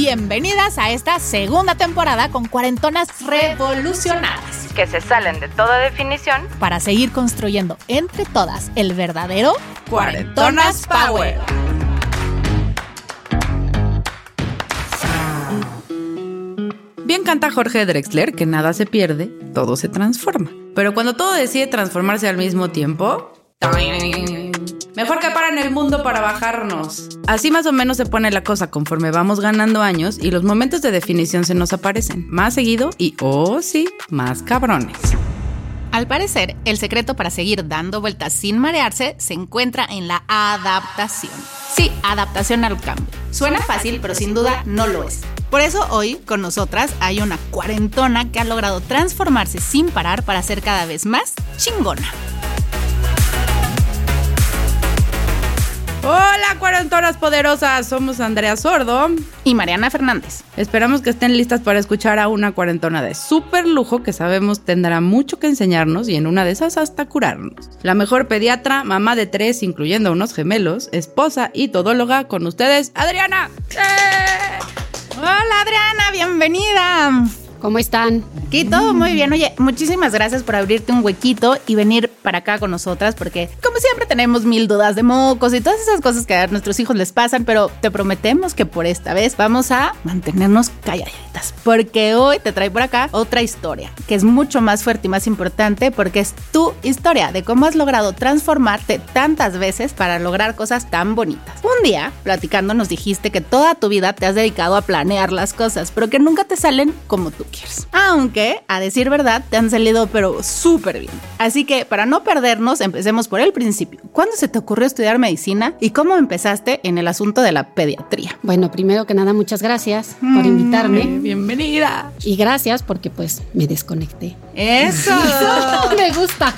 Bienvenidas a esta segunda temporada con cuarentonas revolucionadas que se salen de toda definición. para seguir construyendo entre todas el verdadero Cuarentonas Power. Bien canta Jorge Drexler que nada se pierde, todo se transforma. Pero cuando todo decide transformarse al mismo tiempo. Mejor que paran el mundo para bajarnos. Así más o menos se pone la cosa conforme vamos ganando años y los momentos de definición se nos aparecen más seguido y, oh sí, más cabrones. Al parecer, el secreto para seguir dando vueltas sin marearse se encuentra en la adaptación. Sí, adaptación al cambio. Suena fácil, pero sin duda no lo es. Por eso hoy con nosotras hay una cuarentona que ha logrado transformarse sin parar para ser cada vez más chingona. Hola cuarentonas poderosas, somos Andrea Sordo. Y Mariana Fernández. Esperamos que estén listas para escuchar a una cuarentona de súper lujo que sabemos tendrá mucho que enseñarnos y en una de esas hasta curarnos. La mejor pediatra, mamá de tres, incluyendo unos gemelos, esposa y todóloga con ustedes, Adriana. ¡Eh! Hola Adriana, bienvenida. ¿Cómo están? Aquí todo muy bien. Oye, muchísimas gracias por abrirte un huequito y venir para acá con nosotras, porque como siempre tenemos mil dudas de mocos y todas esas cosas que a nuestros hijos les pasan, pero te prometemos que por esta vez vamos a mantenernos calladitas, porque hoy te trae por acá otra historia, que es mucho más fuerte y más importante, porque es tu historia de cómo has logrado transformarte tantas veces para lograr cosas tan bonitas. Un día, platicando, nos dijiste que toda tu vida te has dedicado a planear las cosas, pero que nunca te salen como tú quieres. Aunque, a decir verdad, te han salido pero súper bien. Así que, para no perdernos, empecemos por el principio. ¿Cuándo se te ocurrió estudiar medicina y cómo empezaste en el asunto de la pediatría? Bueno, primero que nada, muchas gracias por Mm, invitarme. Bienvenida. Y gracias porque pues me desconecté. ¡Eso! me gusta.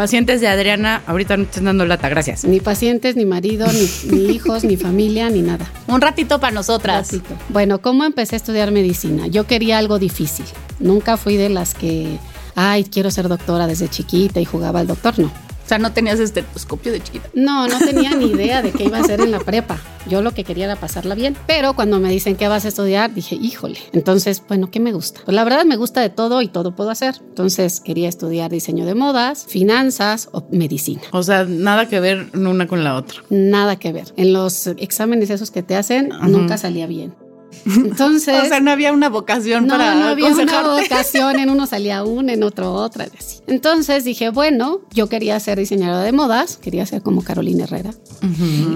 Pacientes de Adriana, ahorita no estén dando lata, gracias. Ni pacientes, ni marido, ni, ni hijos, ni familia, ni nada. Un ratito para nosotras. Ratito. Bueno, ¿cómo empecé a estudiar medicina? Yo quería algo difícil. Nunca fui de las que, ay, quiero ser doctora desde chiquita y jugaba al doctor, no. O sea, no tenías estetoscopio de chiquita. No, no tenía ni idea de qué iba a hacer en la prepa. Yo lo que quería era pasarla bien. Pero cuando me dicen qué vas a estudiar, dije, híjole. Entonces, bueno, ¿qué me gusta? Pues la verdad me gusta de todo y todo puedo hacer. Entonces quería estudiar diseño de modas, finanzas o medicina. O sea, nada que ver una con la otra. Nada que ver. En los exámenes esos que te hacen, nunca salía bien. Entonces... O sea, no había una vocación no, para no había una vocación, en uno salía una, en otro otra, y así. Entonces dije, bueno, yo quería ser diseñadora de modas, quería ser como Carolina Herrera.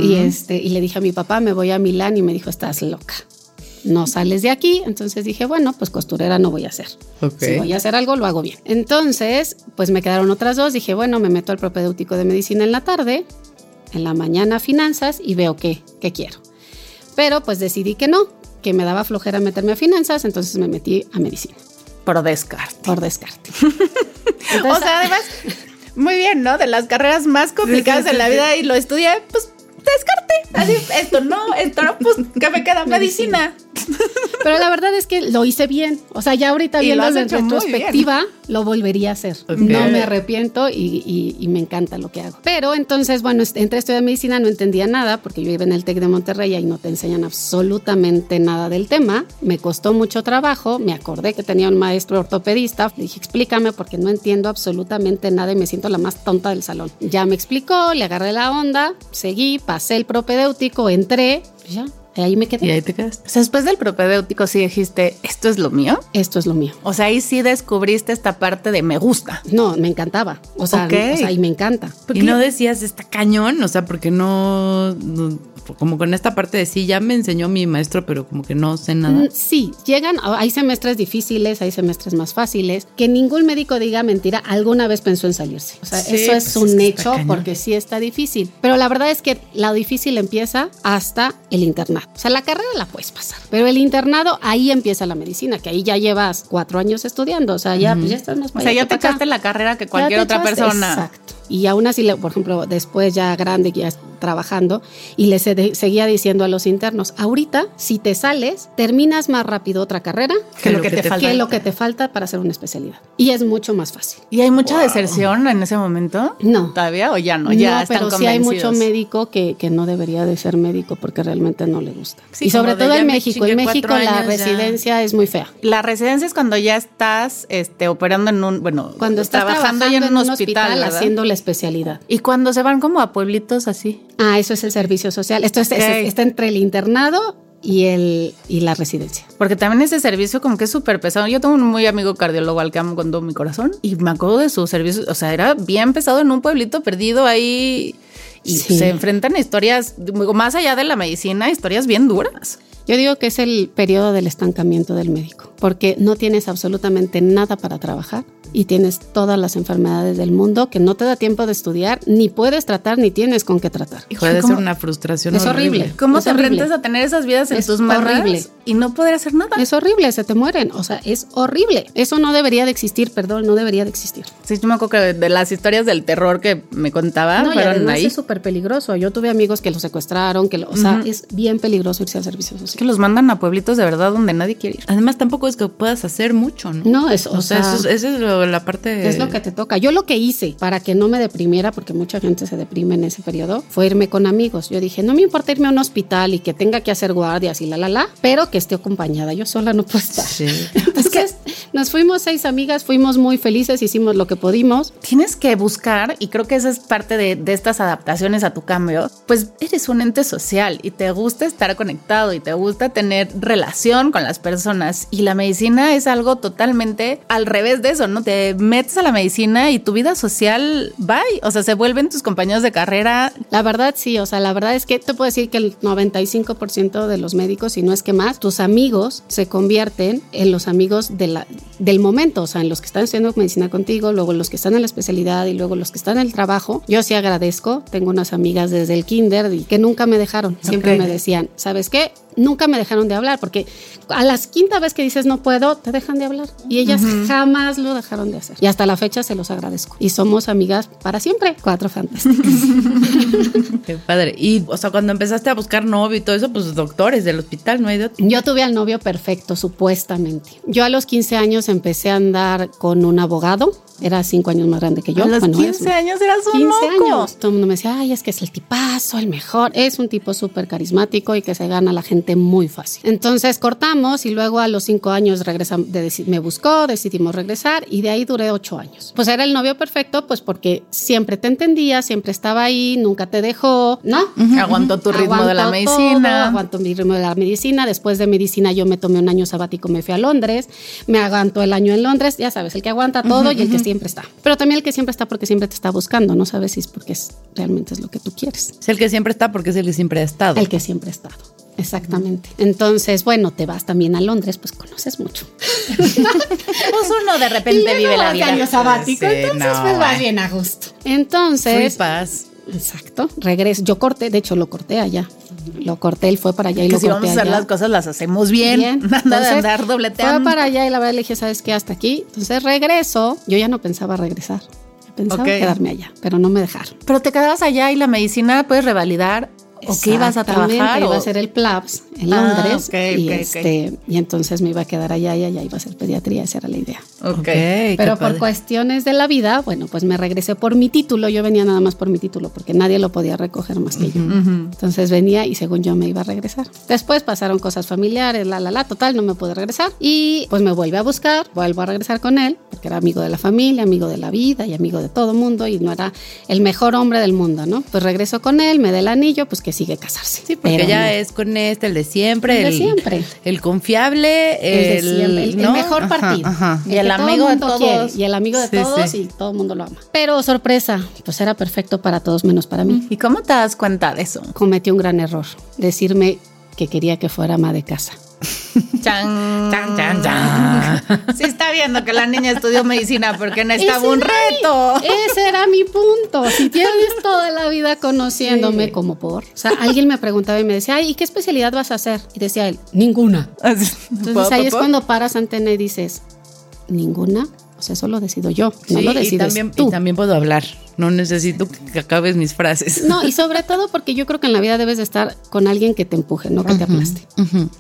Y, este, y le dije a mi papá, me voy a Milán y me dijo, estás loca. No sales de aquí. Entonces dije, bueno, pues costurera no voy a hacer. Ok. Si voy a hacer algo, lo hago bien. Entonces, pues me quedaron otras dos. Dije, bueno, me meto al propedéutico de medicina en la tarde, en la mañana finanzas y veo qué, qué quiero. Pero pues decidí que no, que me daba flojera meterme a finanzas, entonces me metí a medicina, Por descarte. por descarte. O sea, además, muy bien, ¿no? De las carreras más complicadas Sí, sí, de la vida y lo estudié, pues descarte. Así, esto no, esto no, pues, ¿qué me queda? Medicina. Pero la verdad es que lo hice bien. O sea, ya ahorita Y lo viendo muy retrospectiva, lo volvería a hacer. No me arrepiento y, y- y me encanta lo que hago. Pero entonces, bueno, entré a estudiar medicina, no entendía nada porque yo iba en el TEC de Monterrey y no te enseñan absolutamente nada del tema. Me costó mucho trabajo. Me acordé que tenía un maestro ortopedista. Le dije, explícame porque no entiendo absolutamente nada y me siento la más tonta del salón. Ya me explicó, le agarré la onda, seguí, pasé el propedéutico, entré, ya. y Ahí me Y quedé. ahí te quedaste. O sea, después del propedéutico sí dijiste, ¿esto es lo mío? Esto es lo mío. O sea, ahí sí descubriste esta parte de me gusta. No, me encantaba. O sea, Ok. o sea, y me encanta. Y no decías, está cañón, o sea, porque no, no- como con esta parte de sí, ya me enseñó mi maestro, pero como que no sé nada. Mm, Sí, llegan, hay semestres difíciles, hay semestres más fáciles. Que ningún médico diga mentira, alguna vez pensó en salirse. O sea, Sí, eso es pues un es hecho porque sí está difícil. Pero la verdad es que lo difícil empieza hasta el internado. O sea, la carrera la puedes pasar, pero el internado ahí empieza la medicina, que ahí ya llevas cuatro años estudiando. O sea, ya, pues ya estás más O sea, ya te acá. echaste la carrera que cualquier otra echaste- persona. Exacto. Y aún así, por ejemplo, después ya grande, ya trabajando, y le se- seguía diciendo a los internos, ahorita, si te sales, terminas más rápido otra carrera Que lo que te falta. que lo que te falta para hacer una especialidad. Y es mucho más fácil. ¿Y hay mucha deserción en ese momento? No. ¿Todavía o ya no? Ya están pero sí hay mucho médico que, que no debería de ser médico porque realmente no le gusta. Sí, y sobre todo en México. En México la años, ya. residencia es muy fea. La residencia es cuando ya estás este, operando en un, bueno, Cuando estás trabajando, ya en un hospital, ¿verdad? haciendo la especialidad. Y cuando se van como a pueblitos así. Ah, eso es el servicio social. Esto es- está entre el internado y, el, y la residencia. Porque también ese servicio como que es súper pesado. Yo tengo un muy amigo cardiólogo al que amo con todo mi corazón y me acuerdo de su servicio. O sea, era bien pesado en un pueblito perdido ahí y Sí. se enfrentan a historias, más allá de la medicina, historias bien duras. Yo digo que es el periodo del estancamiento del médico, porque no tienes absolutamente nada para trabajar y tienes todas las enfermedades del mundo que no te da tiempo de estudiar, ni puedes tratar, ni tienes con qué tratar. Puede ¿cómo? ser una frustración Es horrible. ¿Cómo Es te horrible. enfrentas a tener esas vidas en Es tus manos horrible. y no poder hacer nada? Es horrible, se te mueren, o sea, es horrible. Eso no debería de existir, perdón, no debería de existir. Sí, yo me acuerdo que de las historias del terror que me contaba no, y fueron ahí. es súper peligroso. Yo tuve amigos que lo secuestraron, que lo, o sea, es bien peligroso irse al servicio social. que los mandan a pueblitos de verdad donde nadie quiere ir. Además, tampoco es que puedas hacer mucho, ¿no? No, es, O, sea, eso es lo- la parte. Es lo que te toca. Yo lo que hice para que no me deprimiera, porque mucha gente se deprime en ese periodo, fue irme con amigos. Yo dije, no me importa irme a un hospital y que tenga que hacer guardias y la, la, la, pero que esté acompañada. Yo sola no puedo estar. Sí. Entonces, nos fuimos seis amigas, fuimos muy felices, hicimos lo que pudimos. Tienes que buscar, y creo que esa es parte de, de estas adaptaciones a tu cambio, pues eres un ente social y te gusta estar conectado y te gusta tener relación con las personas. Y la medicina es algo totalmente al revés de eso, ¿no? Te metes a la medicina y tu vida social, bye. O sea, se vuelven tus compañeros de carrera. La verdad, sí, o sea, la verdad es que te puedo decir que el 95% de los médicos, si no es que más, tus amigos se convierten en los amigos de la, del momento, o sea, en los que están estudiando medicina contigo, luego los que están en la especialidad y luego los que están en el trabajo. Yo sí agradezco, tengo unas amigas desde el kinder y que nunca me dejaron, siempre me decían, ¿sabes qué? Nunca me dejaron de hablar, porque a las quinta vez que dices no puedo, te dejan de hablar. Y ellas jamás lo dejaron de hacer. Y hasta la fecha se los agradezco. Y somos amigas para siempre. Cuatro fantásticas. Qué padre. Y, o sea, cuando empezaste a buscar novio y todo eso, pues doctores del hospital, no hay de otro. Yo tuve al novio perfecto, supuestamente. Yo a los 15 años empecé a andar con un abogado. Era cinco años más grande que yo. a los Bueno, es 15 años eras un 15 moco. años. Todo el mundo me decía, ay, es que es el tipazo, el mejor. Es un tipo súper carismático y que se gana a la gente muy fácil. Entonces cortamos y luego a los cinco años regresam- de me buscó, decidimos regresar y de ahí duré ocho años. Pues era el novio perfecto, pues porque siempre te entendía, siempre estaba ahí, nunca te dejó, ¿no? Aguantó tu ritmo de la medicina. todo, aguantó mi ritmo de la medicina. Después de medicina yo me tomé un año sabático, me fui a Londres, me aguantó el año en Londres, ya sabes, el que aguanta todo y el que siempre está. Pero también el que siempre está porque siempre te está buscando, no sabes si es porque es, realmente es lo que tú quieres. Es el que siempre está porque es el que siempre ha estado. El que siempre ha estado. Exactamente. Entonces, bueno, te vas también a Londres, pues conoces mucho. Pues uno de repente vive la vida. año sabático, Sí, entonces no, pues vas eh. bien a gusto. Entonces, pass. exacto, regreso. Yo corté, de hecho lo corté allá. Lo corté, él fue para allá y Que lo si corté vamos a hacer allá. las cosas, las hacemos bien. Bien. Nada de Entonces, andar dobleteando. Fue para allá y la verdad le dije, ¿sabes qué? Hasta aquí. Entonces regreso. Yo ya no pensaba regresar. Pensaba Ok. quedarme allá, pero no me dejaron. Pero te quedabas allá y la medicina puedes revalidar. ¿O qué ibas a trabajar? Iba o- a hacer el PLABS en Ah, Londres. y, este, y entonces me iba a quedar allá y allá iba a hacer pediatría. Esa era la idea. Ok. Ok, qué Pero por padre. cuestiones de la vida, bueno, pues me regresé por mi título. Yo venía nada más por mi título porque nadie lo podía recoger más que yo. Entonces venía y según yo me iba a regresar. Después pasaron cosas familiares, la, la, la, total, no me pude regresar. Y pues me vuelve a buscar, vuelvo a regresar con él, porque era amigo de la familia, amigo de la vida y amigo de todo mundo y no era el mejor hombre del mundo, ¿no? Pues regreso con él, me da el anillo, pues que sigue casarse. Sí, porque Pero ya no. es con este, el de siempre. El de siempre. El confiable. El de El, siempre, el, mejor Ajá, partido. ajá. Y el amigo de todos. quiere, y el amigo de Sí, todos sí. y todo el mundo lo ama. Pero sorpresa, pues era perfecto para todos menos para mí. ¿Y cómo te das cuenta de eso? Cometí un gran error, decirme que quería que fuera ama de casa. Chan, Chan, chan, chan. Sí está viendo que la niña estudió medicina porque necesitaba un reto. Ese era mi punto. Si tienes toda la vida conociéndome como por. O sea, alguien me preguntaba y me decía, ay, ¿y qué especialidad vas a hacer? Y decía él, ninguna. Entonces ahí es cuando paras antena y dices, ¿ninguna? O sea, eso lo decido yo, no Sí, lo y decides también, tú. y también puedo hablar. No necesito que acabes mis frases. No, y sobre todo porque yo creo que en la vida debes de estar con alguien que te empuje, no que te aplaste.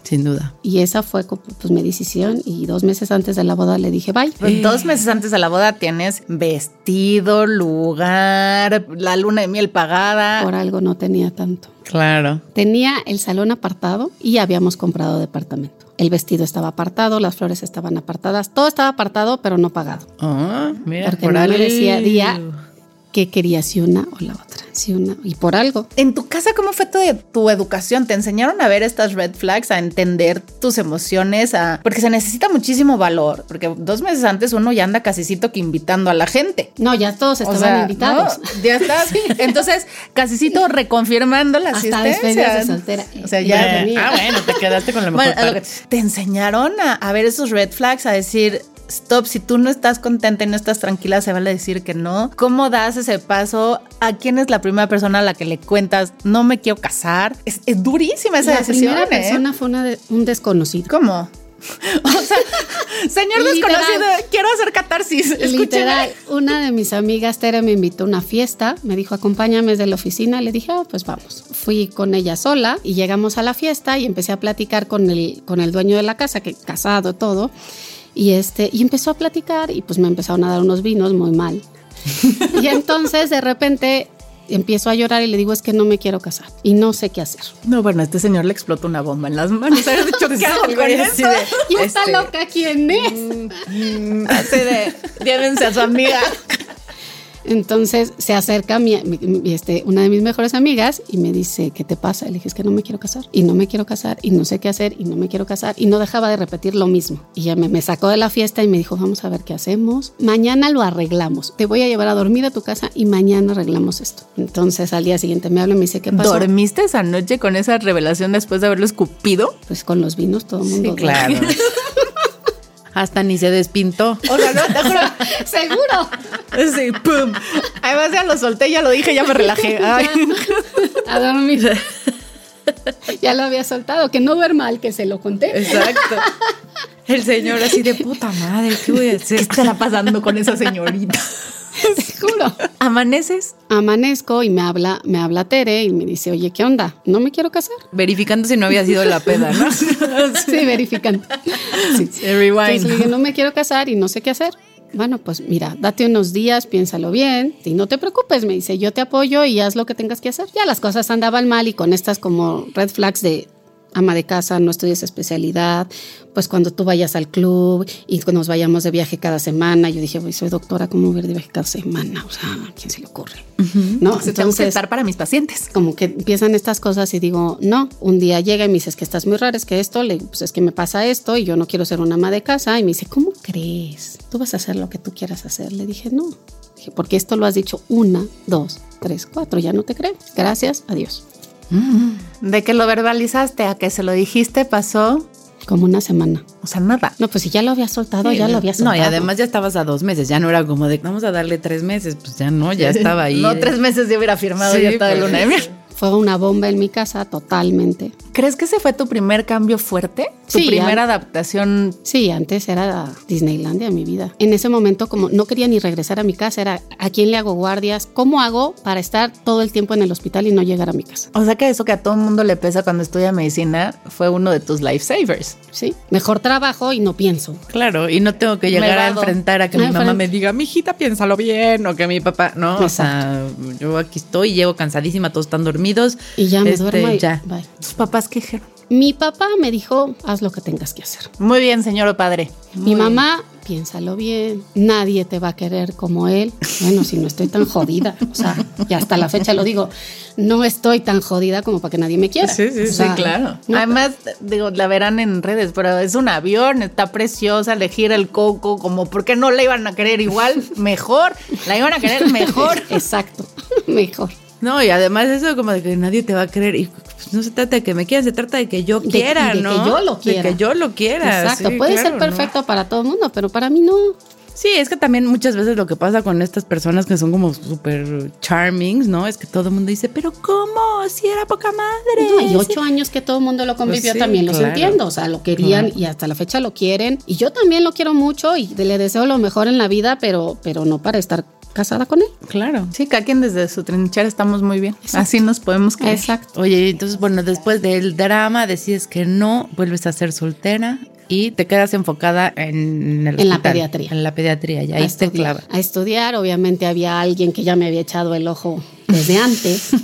Sin duda. Y esa fue pues mi decisión y dos meses antes de la boda le dije, bye. Pues Dos meses antes de la boda tienes vestido, lugar, la luna de miel pagada. Por algo no tenía tanto. Claro. Tenía el salón apartado y habíamos comprado departamento. El vestido estaba apartado, las flores estaban apartadas, todo estaba apartado pero no pagado. Ah, mira, Porque por no me algo. decía día que quería si una o la otra, si una y por algo. En tu casa, ¿cómo fue tu, tu educación? ¿Te enseñaron a ver estas red flags, a entender tus emociones? A... Porque se necesita muchísimo valor, porque dos meses antes uno ya anda casicito que invitando a la gente. No, ya todos O estaban sea, invitados. ¿no? Ya estás. Entonces, casicito reconfirmando la Hasta asistencia. de soltera. O sea, ya. ya venía. Ah, bueno, te quedaste con la mejor Bueno, parte. te enseñaron a, a ver esos red flags, a decir, stop, si tú no estás contenta y no estás tranquila, se vale decir que no. ¿Cómo das ese paso? ¿A quién es la primera persona a la que le cuentas, no me quiero casar? Es, es durísima esa la decisión. primera ¿eh? persona fue una de- un desconocido. ¿Cómo? O sea, señor Literal. desconocido, quiero hacer catarsis. Escúcheme. Literal, una de mis amigas, Tere, me invitó a una fiesta, me dijo, acompáñame desde la oficina, le dije, ah, pues vamos. Fui con ella sola y llegamos a la fiesta y empecé a platicar con el, con el dueño de la casa, que casado, todo, y, este, y empezó a platicar y pues me empezaron a dar unos vinos muy mal. y entonces de repente empiezo a llorar y le digo, es que no me quiero casar y no sé qué hacer. No, bueno, a este señor le explotó una bomba en las manos. ¿qué hago con eso? de- Y Este- loca, ¿quién es? Mm, Así de, llévense a su amiga. Entonces se acerca mi, mi- este, una de mis mejores amigas y me dice, ¿qué te pasa? Le dije, es que no me quiero casar y no me quiero casar y no sé qué hacer y no me quiero casar y no dejaba de repetir lo mismo. Y ella me, me sacó de la fiesta y me dijo, vamos a ver qué hacemos. Mañana lo arreglamos. Te voy a llevar a dormir a tu casa y mañana arreglamos esto. Entonces al día siguiente me habla y me dice, ¿qué pasó? ¿Dormiste esa noche con esa revelación después de haberlo escupido? Pues con los vinos todo el mundo. duerme. Claro. Hasta ni se despintó. O sea, no, te juro. Seguro. Sí, pum. Además ya lo solté, ya lo dije, ya me relajé. Ay. A dormir. ya lo había soltado, que no duerma al que se lo conté. Exacto. El señor así de puta madre, ¿qué voy a ¿Qué hacer? estará pasando con esa señorita? Seguro. ¿Amaneces? amanezco y me habla, me habla Tere y me dice, oye, ¿qué onda? No me quiero casar. Verificando si no había sido la peda, ¿no? Sí, verificando. Sí. Entonces le dije, no me quiero casar y no sé qué hacer. Bueno, pues mira, date unos días, piénsalo bien y no te preocupes, me dice, yo te apoyo y haz lo que tengas que hacer. Ya las cosas andaban mal y con estas como red flags de ama de casa, no estudies especialidad, pues cuando tú vayas al club y cuando nos vayamos de viaje cada semana, yo dije, "Uy, soy doctora, ¿cómo voy a ir de viaje cada semana? O sea, ¿a quién se le ocurre? No, Se tengo que entonces estar para mis pacientes. como que empiezan estas cosas y digo, no, un día llega y me dice, es que estás muy rara, es que esto, le pues es que me pasa esto y yo no quiero ser una ama de casa. Y me dice, ¿cómo crees? Tú vas a hacer lo que tú quieras hacer. Le dije, no, porque esto lo has dicho una, dos, tres, cuatro, ya no te creo. Gracias, adiós. De que lo verbalizaste a que se lo dijiste pasó, Como una semana. o sea, nada. No, pues si ya lo había soltado, ya lo había soltado. No, y además ya estabas a dos meses, ya no era como de vamos a darle tres meses, pues ya no, ya estaba ahí. No, tres meses de hubiera firmado Sí, ya está de pues. luna de miel. Fue una bomba en mi casa, totalmente. ¿Crees que ese fue tu primer cambio fuerte? Tu Sí, primera adaptación. Sí, antes era Disneylandia mi vida. En ese momento, como no quería ni regresar a mi casa, era ¿a quién le hago guardias? ¿Cómo hago para estar todo el tiempo en el hospital y no llegar a mi casa? O sea que eso que a todo el mundo le pesa cuando estudia medicina fue uno de tus lifesavers. Sí, mejor trabajo y no pienso. Claro, y no tengo que llegar a enfrentar a que mi mamá me diga, mijita, piénsalo bien, o que mi papá, no, o sea, yo aquí estoy, llego cansadísima, todos están dormidos. Y ya me Este, duermo y ya. bye. ¿Tus papás qué dijeron? Mi papá me dijo, haz lo que tengas que hacer. Muy bien, señor o padre. Mi mamá, piénsalo bien, nadie te va a querer como él. Bueno, si no estoy tan jodida, o sea, y hasta la fecha lo digo, no estoy tan jodida como para que nadie me quiera. Sí, sí, O sí, claro. no, Además, digo, la verán en redes, pero es un avión, está preciosa, le gira el coco, como, ¿por qué no la iban a querer igual? Mejor, la iban a querer mejor. Exacto, mejor. No, y además eso como de que nadie te va a querer y pues, no se trata de que me quieran, se trata de que yo De- quiera, de ¿no? que yo lo quiera. De que yo lo quiera. Exacto, sí, puede claro, ser ¿no? perfecto para todo el mundo, pero para mí no. Sí, es que también muchas veces lo que pasa con estas personas que son como súper charming, ¿no? Es que todo el mundo dice, pero ¿cómo? Si era poca madre. No, y ocho años que todo el mundo lo convivió, Pues sí, también los entiendo. O sea, lo querían y hasta la fecha lo quieren. Y yo también lo quiero mucho y le deseo lo mejor en la vida, pero, pero no para estar casada con él. Claro. Sí, cada quien desde su trinchera estamos muy bien. Así nos podemos quedar. Exacto. Oye, entonces, bueno, después del drama decides que no, vuelves a ser soltera y te quedas enfocada en el En la pediatría. En la pediatría, y a ahí te estudiar, clava. a estudiar. Obviamente había alguien que ya me había echado el ojo desde antes.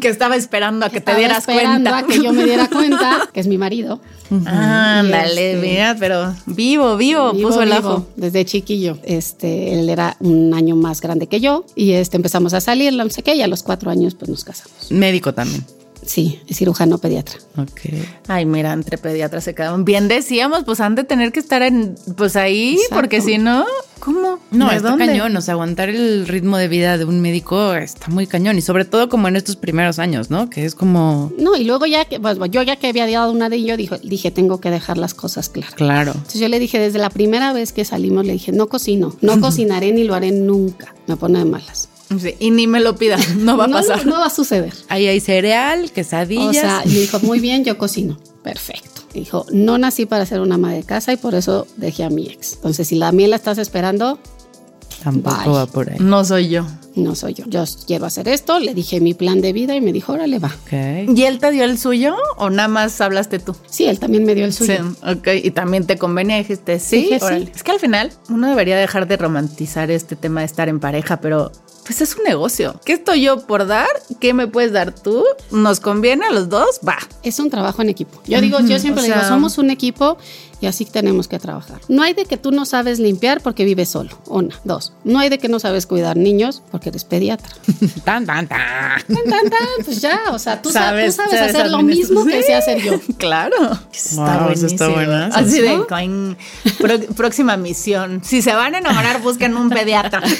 Que estaba esperando a que te Estaba dieras esperando cuenta. a que yo me diera cuenta, que es mi marido. Ándale, este- mira, pero vivo, vivo, Vivo, puso el vivo, ojo. Desde chiquillo. Este, él era un año más grande que yo. Y este empezamos a salir, no sé qué, y a los cuatro años pues nos casamos. Médico también. Sí, es cirujano pediatra. Ok. Ay, mira, entre pediatras se quedaron. Bien decíamos, pues han de tener que estar en, pues ahí, Exacto. porque si no, ¿cómo? No, ¿De está dónde? cañón, o sea, aguantar el ritmo de vida de un médico está muy cañón y sobre todo como en estos primeros años, ¿no? Que es como, No, y luego ya que, pues, yo ya que había dado una de ellos, dije, dije, tengo que dejar las cosas claras. claro. Entonces yo le dije, desde la primera vez que salimos, le dije, no cocino, no cocinaré ni lo haré nunca. Me pone de malas. Sí, y ni me lo pida, no va a no, pasar. No, va a suceder. Ahí hay cereal, quesadillas. O sea, me dijo, muy bien, yo cocino. Perfecto. Dijo, no nací para ser una ama de casa y por eso dejé a mi ex. Entonces, si la miel la estás esperando, Tampoco Bye. va por ahí. No soy yo. no soy yo. Yo quiero hacer esto. Le dije mi plan de vida y me dijo, órale, va. ¿Y él te dio el suyo o nada más hablaste tú? Sí, él también me dio el suyo. Sí, ok. Y también te convenía, dijiste, sí, Dije, sí. órale. Es que al final uno debería dejar de romantizar este tema de estar en pareja, pero pues es un negocio. ¿Qué estoy yo por dar? ¿Qué me puedes dar tú? ¿Nos conviene a los dos? Va. Es un trabajo en equipo. Yo digo, yo siempre o digo, somos un equipo y así tenemos que trabajar. No hay de que tú no sabes limpiar porque vives solo. Una, dos. No hay de que no sabes cuidar niños porque eres pediatra. Tan, tan, tan. Tan, tan, tan, pues ya, o sea, tú sabes, tú sabes sabes hacer lo mismo que sé hacer yo. Claro. Wow, eso está buenazo. Así de ¿No? coin. Pro- próxima misión. Si se van a enamorar, busquen un pediatra.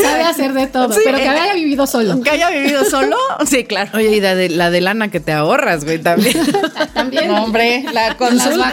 Sabe hacer de todo, Sí, pero que eh, haya vivido solo. Que haya vivido solo. Sí, claro. Oye, y la de, la de lana que te ahorras, güey, también. También. No, hombre, la consulta.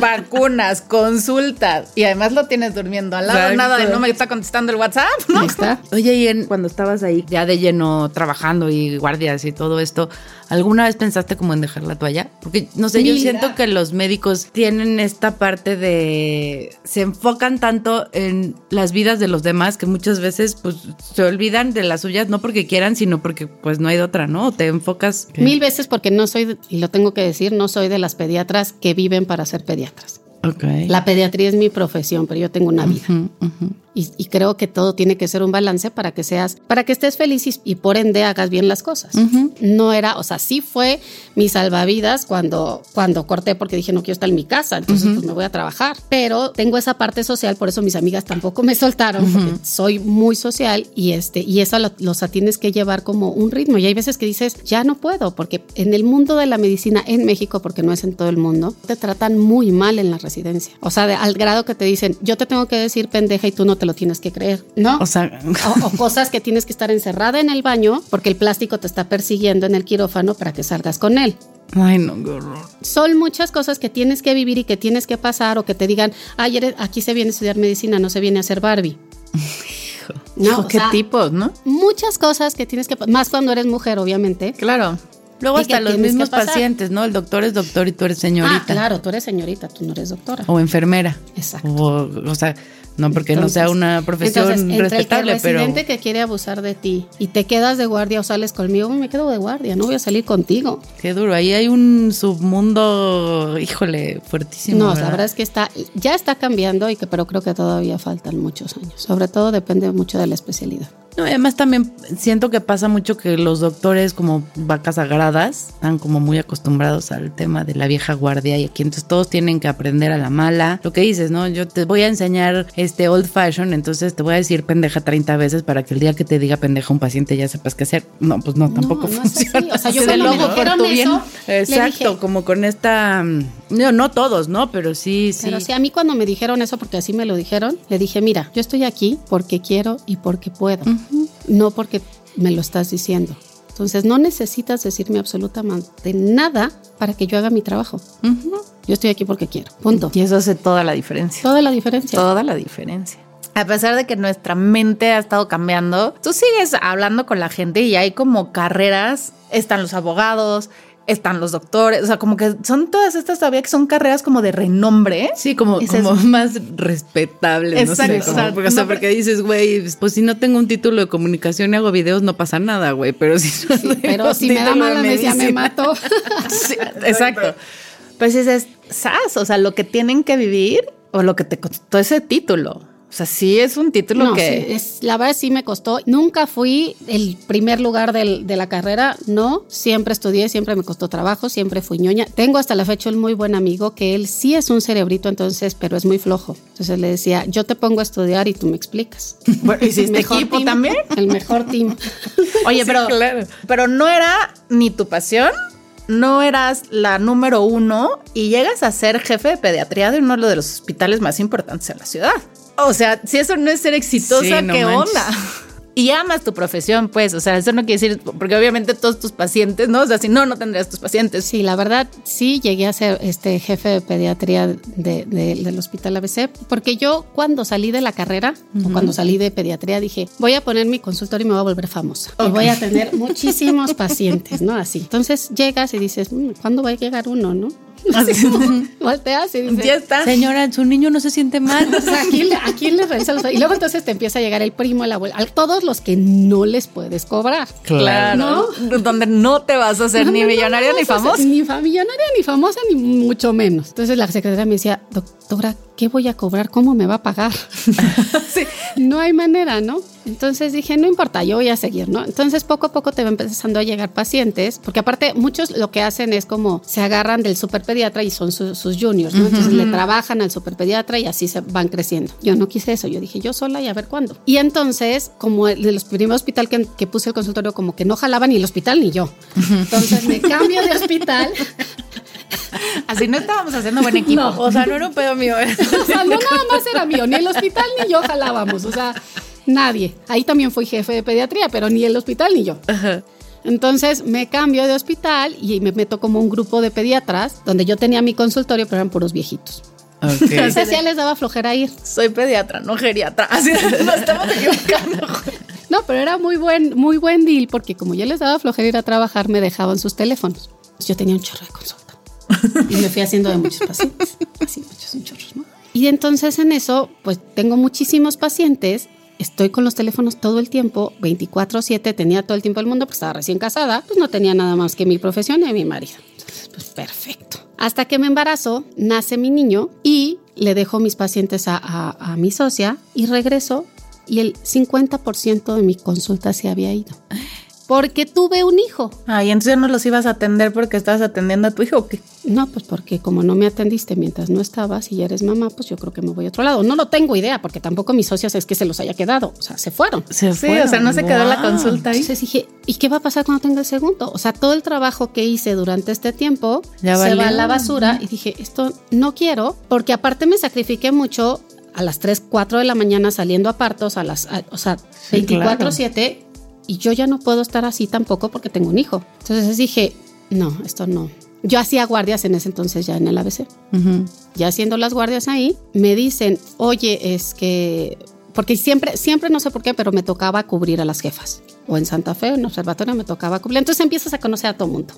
vacunas. Consultas. Y además lo tienes durmiendo al lado. Exacto. Nada de no me está contestando el WhatsApp, ¿no? Ahí está. Oye, y en- cuando estabas ahí ya de lleno trabajando y guardias y todo esto, ¿alguna vez pensaste como en dejar la toalla? Porque, no sé, yo Mira. siento que los médicos tienen esta parte de... se enfocan tanto en las vidas de los demás que muchas veces pues se olvidan de las suyas, no porque quieran, sino porque pues no hay de otra, ¿no? Te enfocas... Mil veces porque no soy, y lo tengo que decir, no soy de las pediatras que viven para ser pediatras. La pediatría es mi profesión, pero yo tengo una vida. Y, y creo que todo tiene que ser un balance para que seas, para que estés feliz y, y por ende hagas bien las cosas. No era, o sea, sí fue mi salvavidas cuando, cuando corté porque dije no quiero estar en mi casa, entonces pues me voy a trabajar. Pero tengo esa parte social, por eso mis amigas tampoco me soltaron, porque soy muy social y este, y eso lo, los tienes que llevar como un ritmo. Y hay veces que dices, ya no puedo, porque en el mundo de la medicina en México, porque no es en todo el mundo, te tratan muy mal en la residencia. O sea, de- al grado que te dicen, yo te tengo que decir pendeja y tú no te lo tienes que creer, ¿no? O sea, O, o cosas que tienes que estar encerrada en el baño porque el plástico te está persiguiendo en el quirófano para que salgas con él. ay no, qué horror. Son muchas cosas que tienes que vivir y que tienes que pasar o que te digan, ay, eres- aquí se viene a estudiar medicina, no se viene a hacer Barbie. No, o qué sea, tipos, ¿no? muchas cosas que tienes que más cuando eres mujer, obviamente. Claro. Luego hasta los mismos pacientes, ¿no? El doctor es doctor y tú eres señorita. Ah, claro, tú eres señorita, tú no eres doctora. O enfermera. Exacto. O, o sea, no porque no sea una profesión entonces, respetable, el que pero... residente que quiere abusar de ti y te quedas de guardia o sales conmigo, me quedo de guardia, no voy a salir contigo. Qué duro. Ahí hay un submundo, híjole, fuertísimo. No, la verdad es que está, ya está cambiando y que, pero creo que todavía faltan muchos años. Sobre todo depende mucho de la especialidad. No, además también siento que pasa mucho que los doctores como vacas sagradas están como muy acostumbrados al tema de la vieja guardia y aquí entonces todos tienen que aprender a la mala. Lo que dices, ¿no? Yo te voy a enseñar este old fashion, entonces te voy a decir pendeja 30 veces para que el día que te diga pendeja un paciente ya sepas qué hacer. No, pues no, tampoco no funciona. O sea, yo cuando me dijeron eso, bien. Exacto, dije- como con esta... mm, No, no todos, ¿no? Pero sí, sí. Pero sí, a mí cuando me dijeron eso, porque así me lo dijeron, le dije, mira, yo estoy aquí porque quiero y porque puedo, no porque me lo estás diciendo. Entonces no necesitas decirme absolutamente nada para que yo haga mi trabajo. Yo estoy aquí porque quiero. Punto. Y eso hace toda la diferencia. Toda la diferencia. Toda la diferencia. A pesar de que nuestra mente ha estado cambiando, tú sigues hablando con la gente y hay como carreras, están los abogados, están los doctores, o sea, como que son todas estas todavía que son carreras como de renombre. Sí, como, más respetable, no sé. Exacto, como- exacto. porque, o sea, porque dices, güey, pues si no tengo un título de comunicación y hago videos, no pasa nada, güey. Pero si no Pero si me da mala medicina, me mato. Sí, exacto. Pues dices, sas, o sea, lo que tienen que vivir o lo que te costó ese título. O sea, sí es un título No, que... sí, es, la verdad sí me costó. Nunca fui el primer lugar del- de la carrera, no. Siempre estudié, siempre me costó trabajo, siempre fui ñoña. Tengo hasta la fecha un muy buen amigo que él sí es un cerebrito, entonces, pero es muy flojo. Entonces le decía, yo te pongo a estudiar y tú me explicas. Bueno, ¿Hiciste Mejor equipo team, también? El mejor team. Oye, Sí, pero, claro. pero no era ni tu pasión, no eras la número uno y llegas a ser jefe de pediatría de uno de los hospitales más importantes en la ciudad. O sea, si eso no es ser exitosa, Sí, no ¿qué manches. onda? Y amas tu profesión, pues, o sea, eso no quiere decir, porque obviamente todos tus pacientes, ¿no? O sea, si no, no tendrías tus pacientes. Sí, la verdad, sí llegué a ser este jefe de pediatría de- de- del hospital ABC, porque yo cuando salí de la carrera o cuando salí de pediatría dije, voy a poner mi consultorio y me voy a volver famosa. Y voy a tener muchísimos pacientes, ¿no? Así. Entonces llegas y dices, "Mm, ¿cuándo va a llegar uno, no? Así como volteas y dices, Ya está. Señora, su niño no se siente mal. entonces, ¿a quién, le- a quién le revisas los- Y luego entonces te empieza a llegar el primo, el abuelo, a todos los que no les puedes cobrar. Claro. Donde no te vas a hacer ni No, no, millonaria no, ni famosa. Ni millonaria, ni famosa, ni mucho menos. Entonces la secretaria me decía, doctora, ¿qué voy a cobrar? ¿Cómo me va a pagar? No hay manera, ¿no? Entonces dije, no importa, yo voy a seguir, ¿no? Entonces poco a poco te va empezando a llegar pacientes, porque aparte muchos lo que hacen es como se agarran del superpediatra y son su- sus juniors, ¿no? Entonces le trabajan al superpediatra y así se van creciendo. Yo no quise eso, yo dije, yo sola y a ver cuándo. Y entonces, como el de los primeros hospital que, que puse el consultorio, como que no jalaba ni el hospital ni yo. Entonces me cambio de hospital. Así no estábamos haciendo buen equipo. No. O sea, no era un pedo mío. O sea, no nada más era mío, ni el hospital ni yo jalábamos, o sea, nadie. Ahí también fui jefe de pediatría, pero ni el hospital ni yo. Entonces me cambio de hospital y me meto como un grupo de pediatras donde yo tenía mi consultorio, pero eran puros viejitos. Ok. Entonces ya les daba flojera ir. Soy pediatra, no geriatra. Así no estamos equivocando. No, pero era muy buen, muy buen deal porque como ya les daba flojera ir a trabajar, me dejaban sus teléfonos. Yo tenía un chorro de consulta. Y me fui haciendo de muchos pacientes. Así, muchos, un chorro, ¿no? Y entonces en eso, pues tengo muchísimos pacientes. Estoy con los teléfonos todo el tiempo, 24/7, tenía todo el tiempo del mundo, porque estaba recién casada, pues no tenía nada más que mi profesión y mi marido. Pues perfecto. Hasta que me embarazo, nace mi niño y le dejo mis pacientes a, a- a mi socia y regreso y el 50% de mi consulta se había ido. Porque tuve un hijo. Ay, entonces ya no los ibas a atender porque estabas atendiendo a tu hijo o qué? No, pues porque como no me atendiste mientras no estabas y ya eres mamá, pues yo creo que me voy a otro lado. No lo tengo idea, porque tampoco mis socias es que se los haya quedado. O sea, se fueron. Se Sí, fue. o sea, no se quedó la consulta ahí. Entonces dije, ¿y qué va a pasar cuando tenga el segundo? O sea, todo el trabajo que hice durante este tiempo Ya se valió. va a la basura y dije, esto no quiero, porque aparte me sacrifiqué mucho a las 3, 4 de la mañana saliendo a partos, a las, a- o sea, Sí, 24/7 y yo ya no puedo estar así tampoco porque tengo un hijo. Entonces dije, no, esto no. Yo hacía guardias en ese entonces ya en el ABC ya haciendo las guardias ahí, me dicen, oye, es que, porque siempre, siempre no sé por qué, pero me tocaba cubrir a las jefas. O en Santa Fe, en observatorio, me tocaba cubrir. Entonces empiezas a conocer a todo mundo.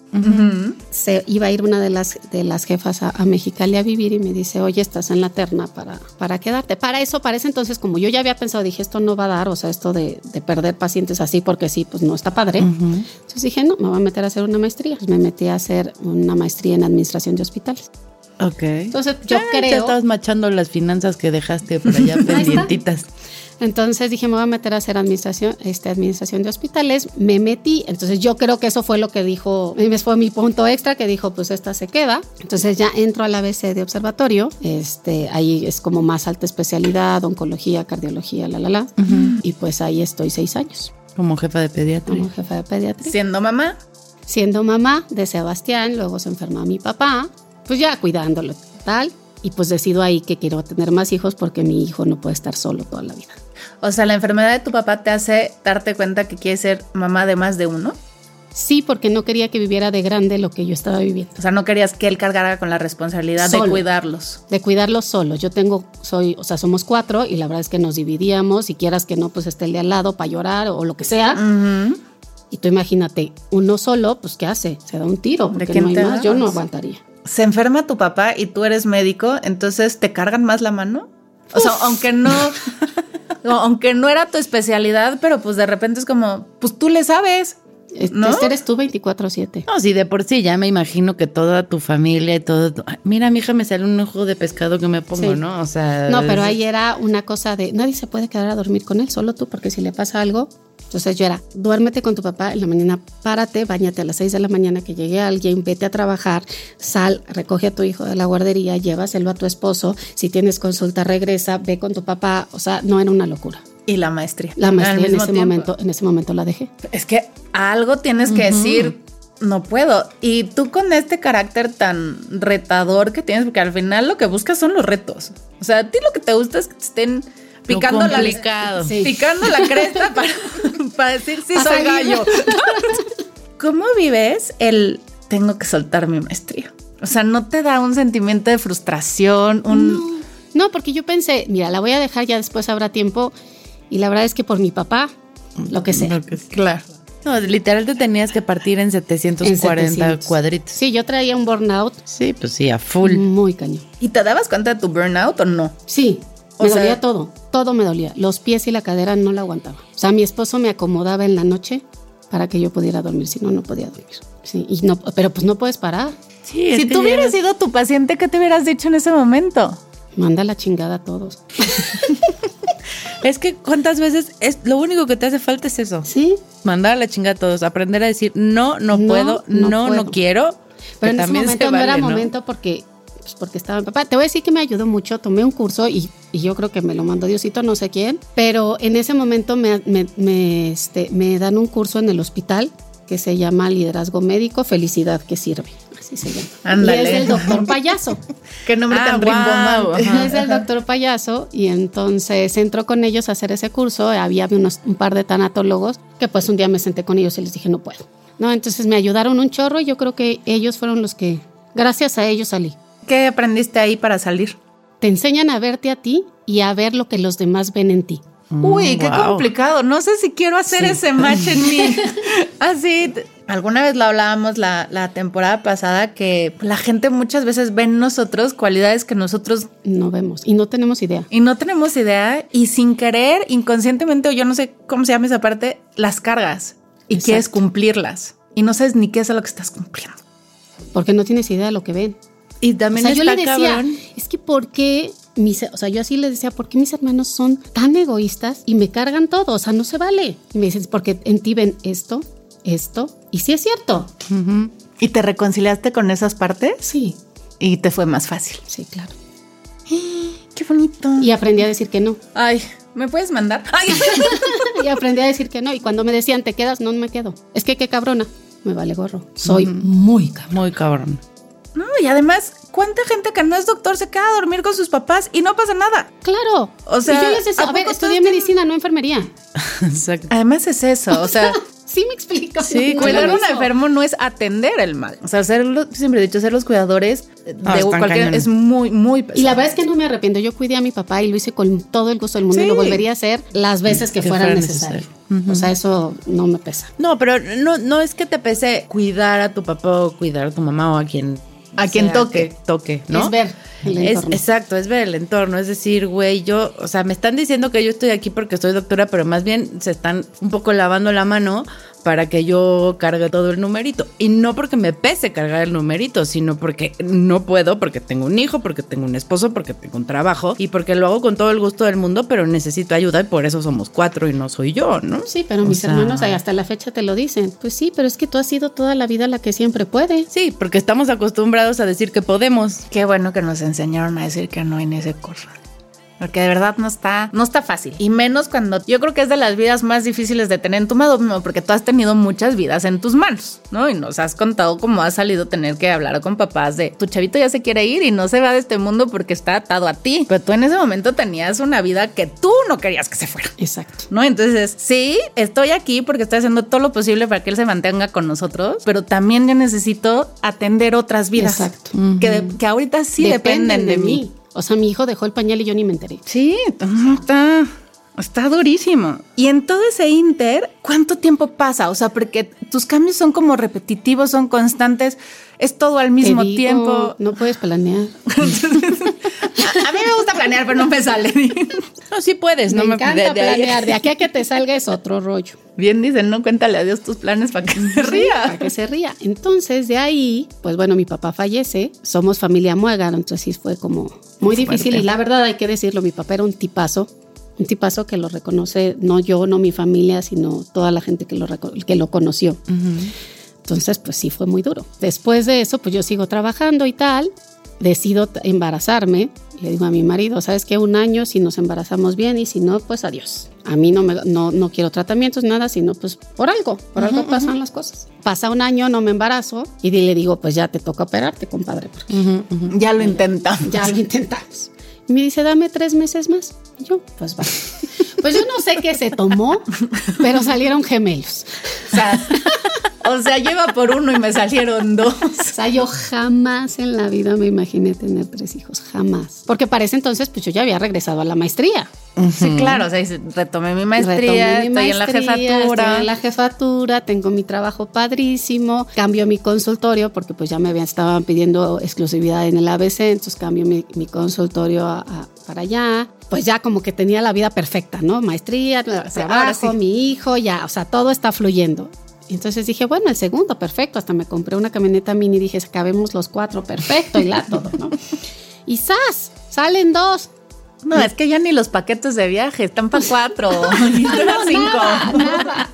Se iba a ir una de las, de las jefas a, a Mexicali a vivir y me dice, oye, estás en la terna para, para quedarte. Para eso, para ese entonces, como yo ya había pensado, dije, esto no va a dar, o sea, esto de, de perder pacientes así porque sí, pues no está padre. Entonces dije, no, me voy a meter a hacer una maestría. Pues me metí a hacer una maestría en administración de hospitales. Ok. Entonces yo Ya creo... estabas machando las finanzas que dejaste por allá pendientitas. Entonces dije, me voy a meter a hacer administración, este, administración de hospitales. Me metí. Entonces yo creo que eso fue lo que dijo, ese fue mi punto extra, que dijo, pues esta se queda. Entonces ya entro al ABC de observatorio. Este, ahí es como más alta especialidad, oncología, cardiología, la, la, la. Y pues ahí estoy seis años Como jefa de pediatra. como jefa de pediatría. Siendo mamá. Siendo mamá de Sebastián, luego se enferma mi papá, pues ya cuidándolo, tal. Y pues decido ahí que quiero tener más hijos porque mi hijo no puede estar solo toda la vida. O sea, la enfermedad de tu papá te hace darte cuenta que quieres ser mamá de más de uno. Sí, porque no quería que viviera de grande lo que yo estaba viviendo. O sea, no querías que él cargara con la responsabilidad de Solo. cuidarlos. De cuidarlos solos. Yo tengo, soy, o sea, somos cuatro y la verdad es que nos dividíamos. Si quieras que no, pues esté el de al lado para llorar o lo que sea. Y tú imagínate, uno solo, pues ¿qué hace? Se da un tiro, ¿De porque quién no hay te más. Yo no aguantaría. Se enferma tu papá y tú eres médico, entonces te cargan más la mano. O sea, aunque no, aunque no era tu especialidad, pero pues de repente es como, pues tú le sabes. Este, ¿No? este eres tú 24-7. No, sí, de por sí ya me imagino que toda tu familia y todo. tu- Ay, Mira, mi hija me sale un ojo de pescado que me pongo, Sí. ¿no? O sea. No, pero es- ahí era una cosa de nadie se puede quedar a dormir con él, solo tú, porque si le pasa algo. Entonces yo era, duérmete con tu papá en la mañana, párate, bañate a las 6 de la mañana que llegue alguien, vete a trabajar, sal, recoge a tu hijo de la guardería, llévaselo a tu esposo, si tienes consulta regresa, ve con tu papá, o sea, no era una locura. Y la maestría. La maestría en ese tiempo. momento, en ese momento la dejé. Es que algo tienes que decir, no puedo. Y tú con este carácter tan retador que tienes, porque al final lo que buscas son los retos. O sea, a ti lo que te gusta es que te estén picando la. Sí. picando la cresta para, para decir sí Pa' soy gallo. ¿Cómo vives el tengo que soltar mi maestría? O sea, ¿no te da un sentimiento de frustración? Un No, porque yo pensé, mira, la voy a dejar, ya después habrá tiempo, y la verdad es que por mi papá, lo que sea. Lo que- claro. No, literal te tenías que partir en 740 En 700. cuadritos. Sí, yo traía un burnout Sí, pues sí, a full. muy cañón. ¿Y te dabas cuenta de tu burnout o no? Sí, O me sea- dolía todo, todo me dolía. Los pies y la cadera no la aguantaba. O sea, mi esposo me acomodaba en la noche para que yo pudiera dormir, si no, no podía dormir. Sí, y no, pero pues no puedes parar. Sí, Si tú hubieras sido tu paciente, ¿qué te hubieras dicho en ese momento? Manda la chingada a todos. Es que cuántas veces es lo único que te hace falta es eso. Sí, Mandar a la chinga a todos, aprender a decir no, no, No, puedo, no no, no, quiero. pero en ese momento no era momento porque, pues porque estaba mi papá. Te voy a decir que me ayudó mucho. Tomé un curso y, y yo creo que me lo mandó Diosito, no sé quién. Pero en ese momento me, me, me, este, me dan un curso en el hospital que se llama Liderazgo Médico, Felicidad que Sirve. Así se llama. Y es del doctor payaso. Qué nombre Ah, tan rimbombante. ajá. es del doctor payaso y entonces entró con ellos a hacer ese curso. Había unos, un par de tanatólogos que pues un día me senté con ellos y les dije no puedo. No, entonces me ayudaron un chorro y yo creo que ellos fueron los que, gracias a ellos salí. ¿Qué aprendiste ahí para salir? Te enseñan a verte a ti y a ver lo que los demás ven en ti. Uy, qué wow. complicado. No sé si quiero hacer ese match en mí. Así, t- alguna vez lo hablábamos la, la temporada pasada que la gente muchas veces ve en nosotros cualidades que nosotros No vemos y no tenemos idea. y no tenemos idea y sin querer, inconscientemente o yo no sé cómo se llama esa parte, las cargas y Exacto. quieres cumplirlas y no sabes ni qué es lo que estás cumpliendo. Porque no tienes idea de lo que ven. Y O también sea, yo le decía, cabrón. es que ¿por qué mis, o sea, yo así les decía, ¿por qué mis hermanos son tan egoístas y me cargan todo? O sea, no se vale. Y me dicen, porque en ti ven esto, esto, y sí es cierto. ¿Y te reconciliaste con esas partes? Sí, Y te fue más fácil. sí, claro. Qué bonito. Y aprendí a decir que no. Ay, ¿me puedes mandar? Ay. Y aprendí a decir que no. Y cuando me decían, ¿te quedas? No, no me quedo. Es que qué cabrona. Me vale gorro. Soy muy cabrón. Muy cabrón. No, y además, ¿cuánta gente que no es doctor se queda a dormir con sus papás y no pasa nada? Claro. O sea, y yo les decía, ¿a a ver, poco estudié tienen- medicina, no enfermería. Exacto. Además es eso, o sea, Sí me explico. Sí, No cuidar a un enfermo no es atender el mal. O sea, ser los- siempre he dicho, ser los cuidadores de Ah, cualquier es muy, muy pesado. Y la verdad es que no me arrepiento. Yo cuidé a mi papá y lo hice con todo el gusto del mundo y lo volvería a hacer las veces que, Que fuera fuera necesario. necesario. O sea, eso no me pesa. No, pero no, no es que te pese cuidar a tu papá o cuidar a tu mamá o a quien A quien sea toque. que toque, ¿no? Es ver el Es- entorno. exacto, es ver el entorno, es decir, güey, yo, o sea, me están diciendo que yo estoy aquí porque soy doctora, pero más bien se están un poco lavando la mano para que yo cargue todo el numerito. Y no porque me pese cargar el numerito, sino porque no puedo, porque tengo un hijo, porque tengo un esposo, porque tengo un trabajo y porque lo hago con todo el gusto del mundo, pero necesito ayuda y por eso somos cuatro y no soy yo, ¿no? Sí, pero O mis sea, hermanos hasta la fecha te lo dicen. Pues sí, pero es que tú has sido toda la vida la que siempre puede. Sí, porque estamos acostumbrados a decir que podemos. Qué bueno que nos enseñaron a decir que no en ese corral. Porque de verdad no está, no está fácil. Y menos cuando yo creo que es de las vidas más difíciles de tener en tu mano, porque tú has tenido muchas vidas en tus manos, ¿no? Y nos has contado cómo has salido tener que hablar con papás de tu chavito ya se quiere ir y no se va de este mundo porque está atado a ti. Pero tú en ese momento tenías una vida que tú no querías que se fuera. Exacto. ¿No? Entonces, sí, estoy aquí porque estoy haciendo todo lo posible para que él se mantenga con nosotros, pero también yo necesito atender otras vidas. Exacto. Que, que ahorita sí dependen, de, mí. O sea, mi hijo dejó el pañal y yo ni me enteré. Sí, está, está durísimo. Y en todo ese inter, ¿cuánto tiempo pasa? O sea, porque tus cambios son como repetitivos, son constantes, es todo al mismo digo, tiempo. No puedes planear. A, mí me gusta planear, pero no me sale. No, sí puedes, no me me encanta de ahí- planear. De aquí a que te salga es otro rollo. Bien dicen, no cuéntale a Dios tus planes para que se Para ría. que se ría. Entonces, de ahí, pues bueno, mi papá fallece. Somos familia muégano, entonces sí fue como muy difícil. Y la verdad, hay que decirlo, mi papá era un tipazo. Un tipazo que lo reconoce, no yo, no mi familia, sino toda la gente que lo, que lo conoció. Entonces, pues sí fue muy duro. Después de eso, pues yo sigo trabajando y tal. Decido embarazarme. Le digo a mi marido, ¿sabes qué? Un año si nos embarazamos bien y si no, pues adiós. A mí no, me, no, no quiero tratamientos, nada, sino pues por algo. Por algo pasan las cosas. Pasa un año, no me embarazo y le digo, pues ya te toca operarte, compadre, porque Ya lo intentamos. ya lo intentamos. Me dice, dame tres meses más. Y yo, pues va. Pues yo no sé qué se tomó, pero salieron gemelos. O sea, o sea, iba por uno y me salieron dos. O sea, yo jamás en la vida me imaginé tener tres hijos, jamás. Porque para ese entonces, pues yo ya había regresado a la maestría. Sí, claro, o sea, retomé mi maestría, Retomé mi estoy en la maestría, jefatura. Estoy en la jefatura, tengo mi trabajo padrísimo, cambio mi consultorio porque pues ya me habían, estaban pidiendo exclusividad en el ABC, entonces cambio mi, mi consultorio a- a- para allá. Pues ya como que tenía la vida perfecta, ¿no? Maestría, trabajo, sí. mi hijo, ya, o sea, todo está fluyendo. Y Entonces dije, bueno, el segundo, perfecto. Hasta me compré una camioneta mini y dije, acabemos los cuatro, perfecto, y la todo, ¿no? Y ¡zas! Salen dos. No, es que ya ni los paquetes de viaje están para cuatro. eras cinco. Nada, nada.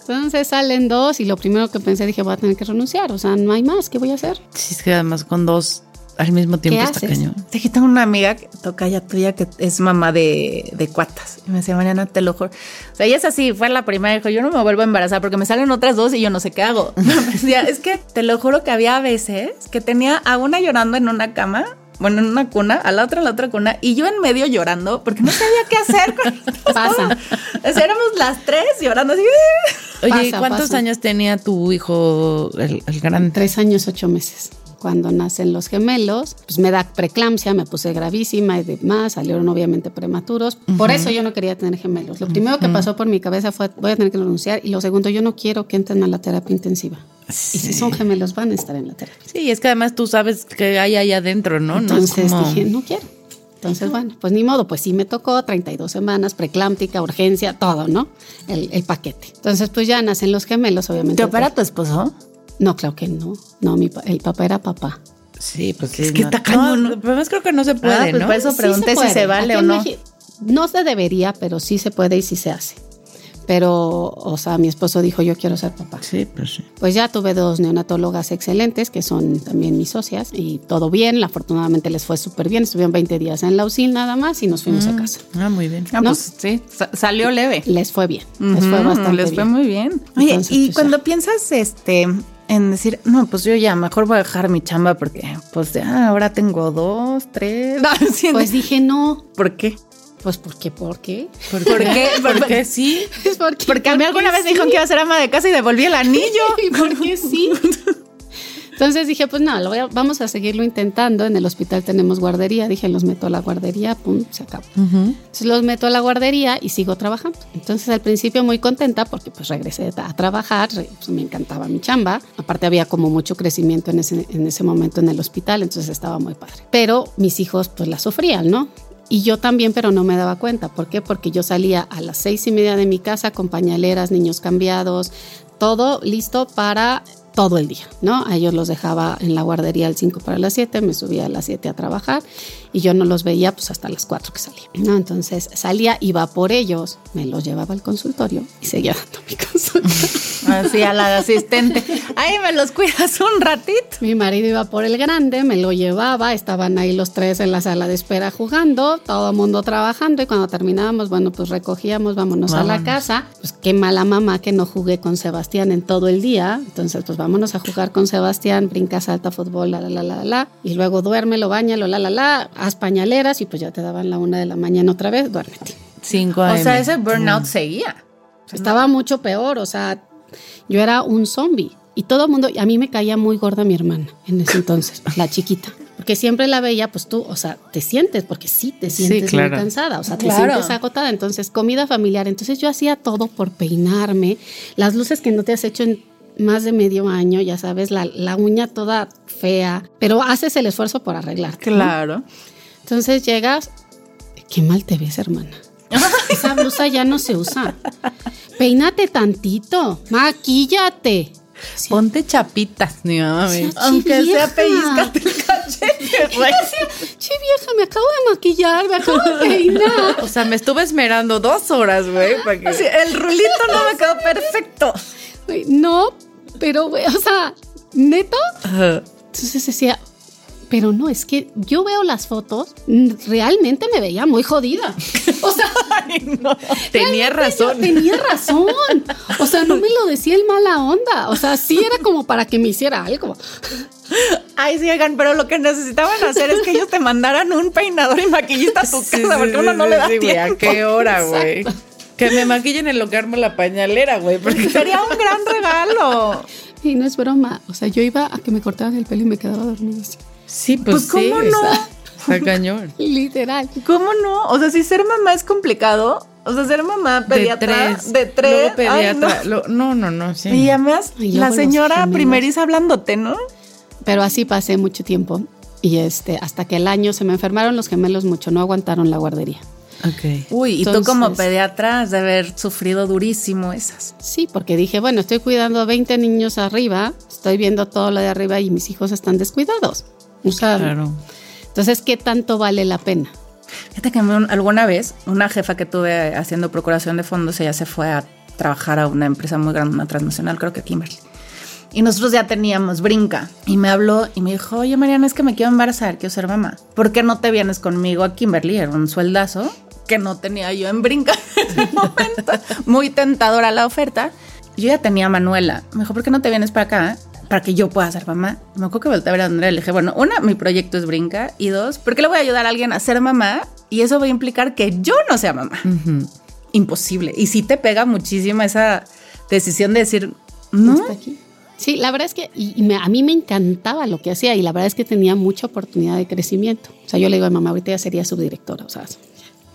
Entonces salen dos y lo primero que pensé dije voy a tener que renunciar, o sea, no hay más, ¿qué voy a hacer? Sí, es que además con dos al mismo tiempo ¿Qué está haces? cañón. Te que tengo una amiga que toca ya tuya que es mamá de, de cuatas. Y me decía, mañana te lo juro. O sea, ella es así, fue la primera, dijo, yo no me vuelvo a embarazar porque me salen otras dos y yo no sé qué hago. Me decía, es que te lo juro que había veces que tenía a una llorando en una cama. Bueno, en una cuna, a la otra en la otra cuna, y yo en medio llorando porque no sabía qué hacer. con Pasa. O sea, éramos las tres llorando así. Oye, Pasa, ¿cuántos pasa. años tenía tu hijo, el, el grande? Tres años, ocho meses. Cuando nacen los gemelos, pues me da preeclampsia, me puse gravísima y demás, salieron obviamente prematuros. Por eso yo no quería tener gemelos. Lo primero que pasó por mi cabeza fue, voy a tener que renunciar. Y lo segundo, yo no quiero que entren a la terapia intensiva. Y si son gemelos, van a estar en la terapia. Sí, es que además tú sabes que hay ahí adentro, ¿no? No es Entonces como- dije, no quiero. Entonces, bueno, pues ni modo, pues sí me tocó 32 semanas, preeclámptica, urgencia, todo, ¿no? El, el paquete. Entonces, pues ya nacen los gemelos, obviamente. ¿Te opera tu esposo? No, claro que no. No, mi pa- el papá era papá. Sí, pues sí. Es que no- está cañón, no, ¿no? pero además creo que no se puede, Ah, pues ¿no? por eso Sí pregunté se si puede. se vale Aquí o no. No se debería, pero sí se puede y sí se hace. Pero, o sea, mi esposo dijo, yo quiero ser papá. Sí, pues sí. Pues ya tuve dos neonatólogas excelentes, que son también mis socias, y todo bien. Afortunadamente les fue súper bien. Estuvieron 20 días en la UCI nada más y nos fuimos a casa. Ah, muy bien. Ah, ¿No? pues sí, sa- salió leve. Les fue bien. Les fue bastante les fue bien. muy bien. Oye, Entonces, y pues, cuando ya. piensas este en decir, no, pues yo ya mejor voy a dejar mi chamba porque pues ya ahora tengo dos, tres. No, Pues dije, no. ¿por qué? Pues, ¿por qué? ¿Por qué? ¿Por ¿Por qué? Porque sí. Es porque, Porque a mí alguna vez me dijeron que iba a ser ama de casa y devolví el anillo. ¿Y por qué sí? Entonces dije, pues no, lo voy a- vamos a seguirlo intentando. En el hospital tenemos guardería. Dije, los meto a la guardería, pum, se acabó. Entonces los meto a la guardería y sigo trabajando. Entonces al principio muy contenta porque pues regresé a trabajar, pues, me encantaba mi chamba. Aparte había como mucho crecimiento en ese, en ese momento en el hospital, entonces estaba muy padre. Pero mis hijos pues la sufrían, ¿no? Y yo también, pero no me daba cuenta. ¿Por qué? Porque yo salía a las seis y media de mi casa con pañaleras, niños cambiados, todo listo para todo el día, ¿no? A ellos los dejaba en la guardería al 5 para las 7, me subía a las 7 a trabajar y yo no los veía pues hasta las 4 que salía, ¿no? Entonces salía, iba por ellos, me los llevaba al consultorio y seguía dando mi consulta. Así a la asistente. Ahí me los cuidas un ratito. Mi marido iba por el grande, me lo llevaba, estaban ahí los tres en la sala de espera jugando, todo el mundo trabajando y cuando terminábamos, bueno, pues recogíamos, vámonos, a la casa. Pues qué mala mamá que no jugué con Sebastián en todo el día. Entonces, pues vámonos a jugar con Sebastián, brinca, salta, fútbol, la, la, la, la, la. Y luego duérmelo, bañalo, la, la, la, haz pañaleras y pues ya te daban la una de la mañana otra vez, duérmete. 5 O sea, ese burnout seguía. Estaba mucho peor, o sea, yo era un zombie. Y todo el mundo, a mí me caía muy gorda mi hermana en ese entonces, la chiquita. Porque siempre la veía, pues tú, o sea, te sientes, porque sí te sientes claro. muy cansada, o sea, te Claro. sientes agotada. Entonces, comida familiar. Entonces, yo hacía todo por peinarme, las luces que no te has hecho en más de medio año, ya sabes, la, la uña toda fea, pero haces el esfuerzo por arreglar. Claro. Entonces llegas, qué mal te ves, hermana. Esa blusa ya no se usa. Peínate tantito, maquíllate. Sí, Ponte chapitas, ni mamá. Sí, Aunque sea vieja. pellizcate el cachete, güey. Che, vieja, me acabo de maquillar, me acabo de peinar. O sea, me estuve esmerando dos horas, güey, que... Sí, el rulito no me quedó perfecto. No, pero, güey, o sea, neto. Entonces decía, pero no, es que yo veo las fotos, realmente me veía muy jodida. O sea, Tenía razón. Tenía razón. O sea, no me lo decía el mala onda. O sea, sí era como para que me hiciera algo. Ay, sí, oigan, pero lo que necesitaban hacer es que ellos te mandaran un peinador y maquillista a tu casa, sí, porque sí, uno no sí, le da tiempo. ¿A qué hora, güey? Que me maquillen en lo que armo la pañalera, güey. Porque Sería un gran regalo. Y no es broma. O sea, yo iba a que me cortaran el pelo y me quedaba dormida así. Sí, pues, Pues, ¿cómo sí, no? Está, está cañón. Literal. ¿Cómo no? O sea, si ser mamá es complicado, o sea, ser mamá pediatra de tres. de tres. Luego ay, no. lo- no, no, no, sí. Y además, Y la señora primeriza hablándote, ¿no? Pero así pasé mucho tiempo. Y este, hasta que el año se me enfermaron los gemelos mucho, no aguantaron la guardería. Ok. Uy, y tú como pediatra has de haber sufrido durísimo esas. Sí, porque dije, bueno, estoy cuidando a 20 niños arriba, estoy viendo todo lo de arriba y mis hijos están descuidados. Sea, Claro. entonces, ¿qué tanto vale la pena? Fíjate que alguna vez una jefa que tuve haciendo procuración de fondos, ella se fue a trabajar a una empresa muy grande, una transnacional, creo que Kimberly. Y nosotros ya teníamos brinca. Y me habló y me dijo, oye Mariana, es que me quiero embarazar, quiero ser mamá. ¿Por qué no te vienes conmigo a Kimberly? Era un sueldazo que no tenía yo en brinca en ese momento. Muy tentadora la oferta. Yo ya tenía a Manuela. Me dijo, ¿por qué no te vienes para acá? Para que yo pueda ser mamá. Me acuerdo que volteé a ver a Andrea y le dije, bueno, una, mi proyecto es brinca. Y dos, ¿por qué le voy a ayudar a alguien a ser mamá? Y eso va a implicar que yo no sea mamá. Imposible. Y sí te pega muchísimo esa decisión de decir, no. Aquí. Sí, la verdad es que y, y me- a mí me encantaba lo que hacía y la verdad es que tenía mucha oportunidad de crecimiento. O sea, yo le digo a mamá, ahorita ya sería subdirectora, o sea,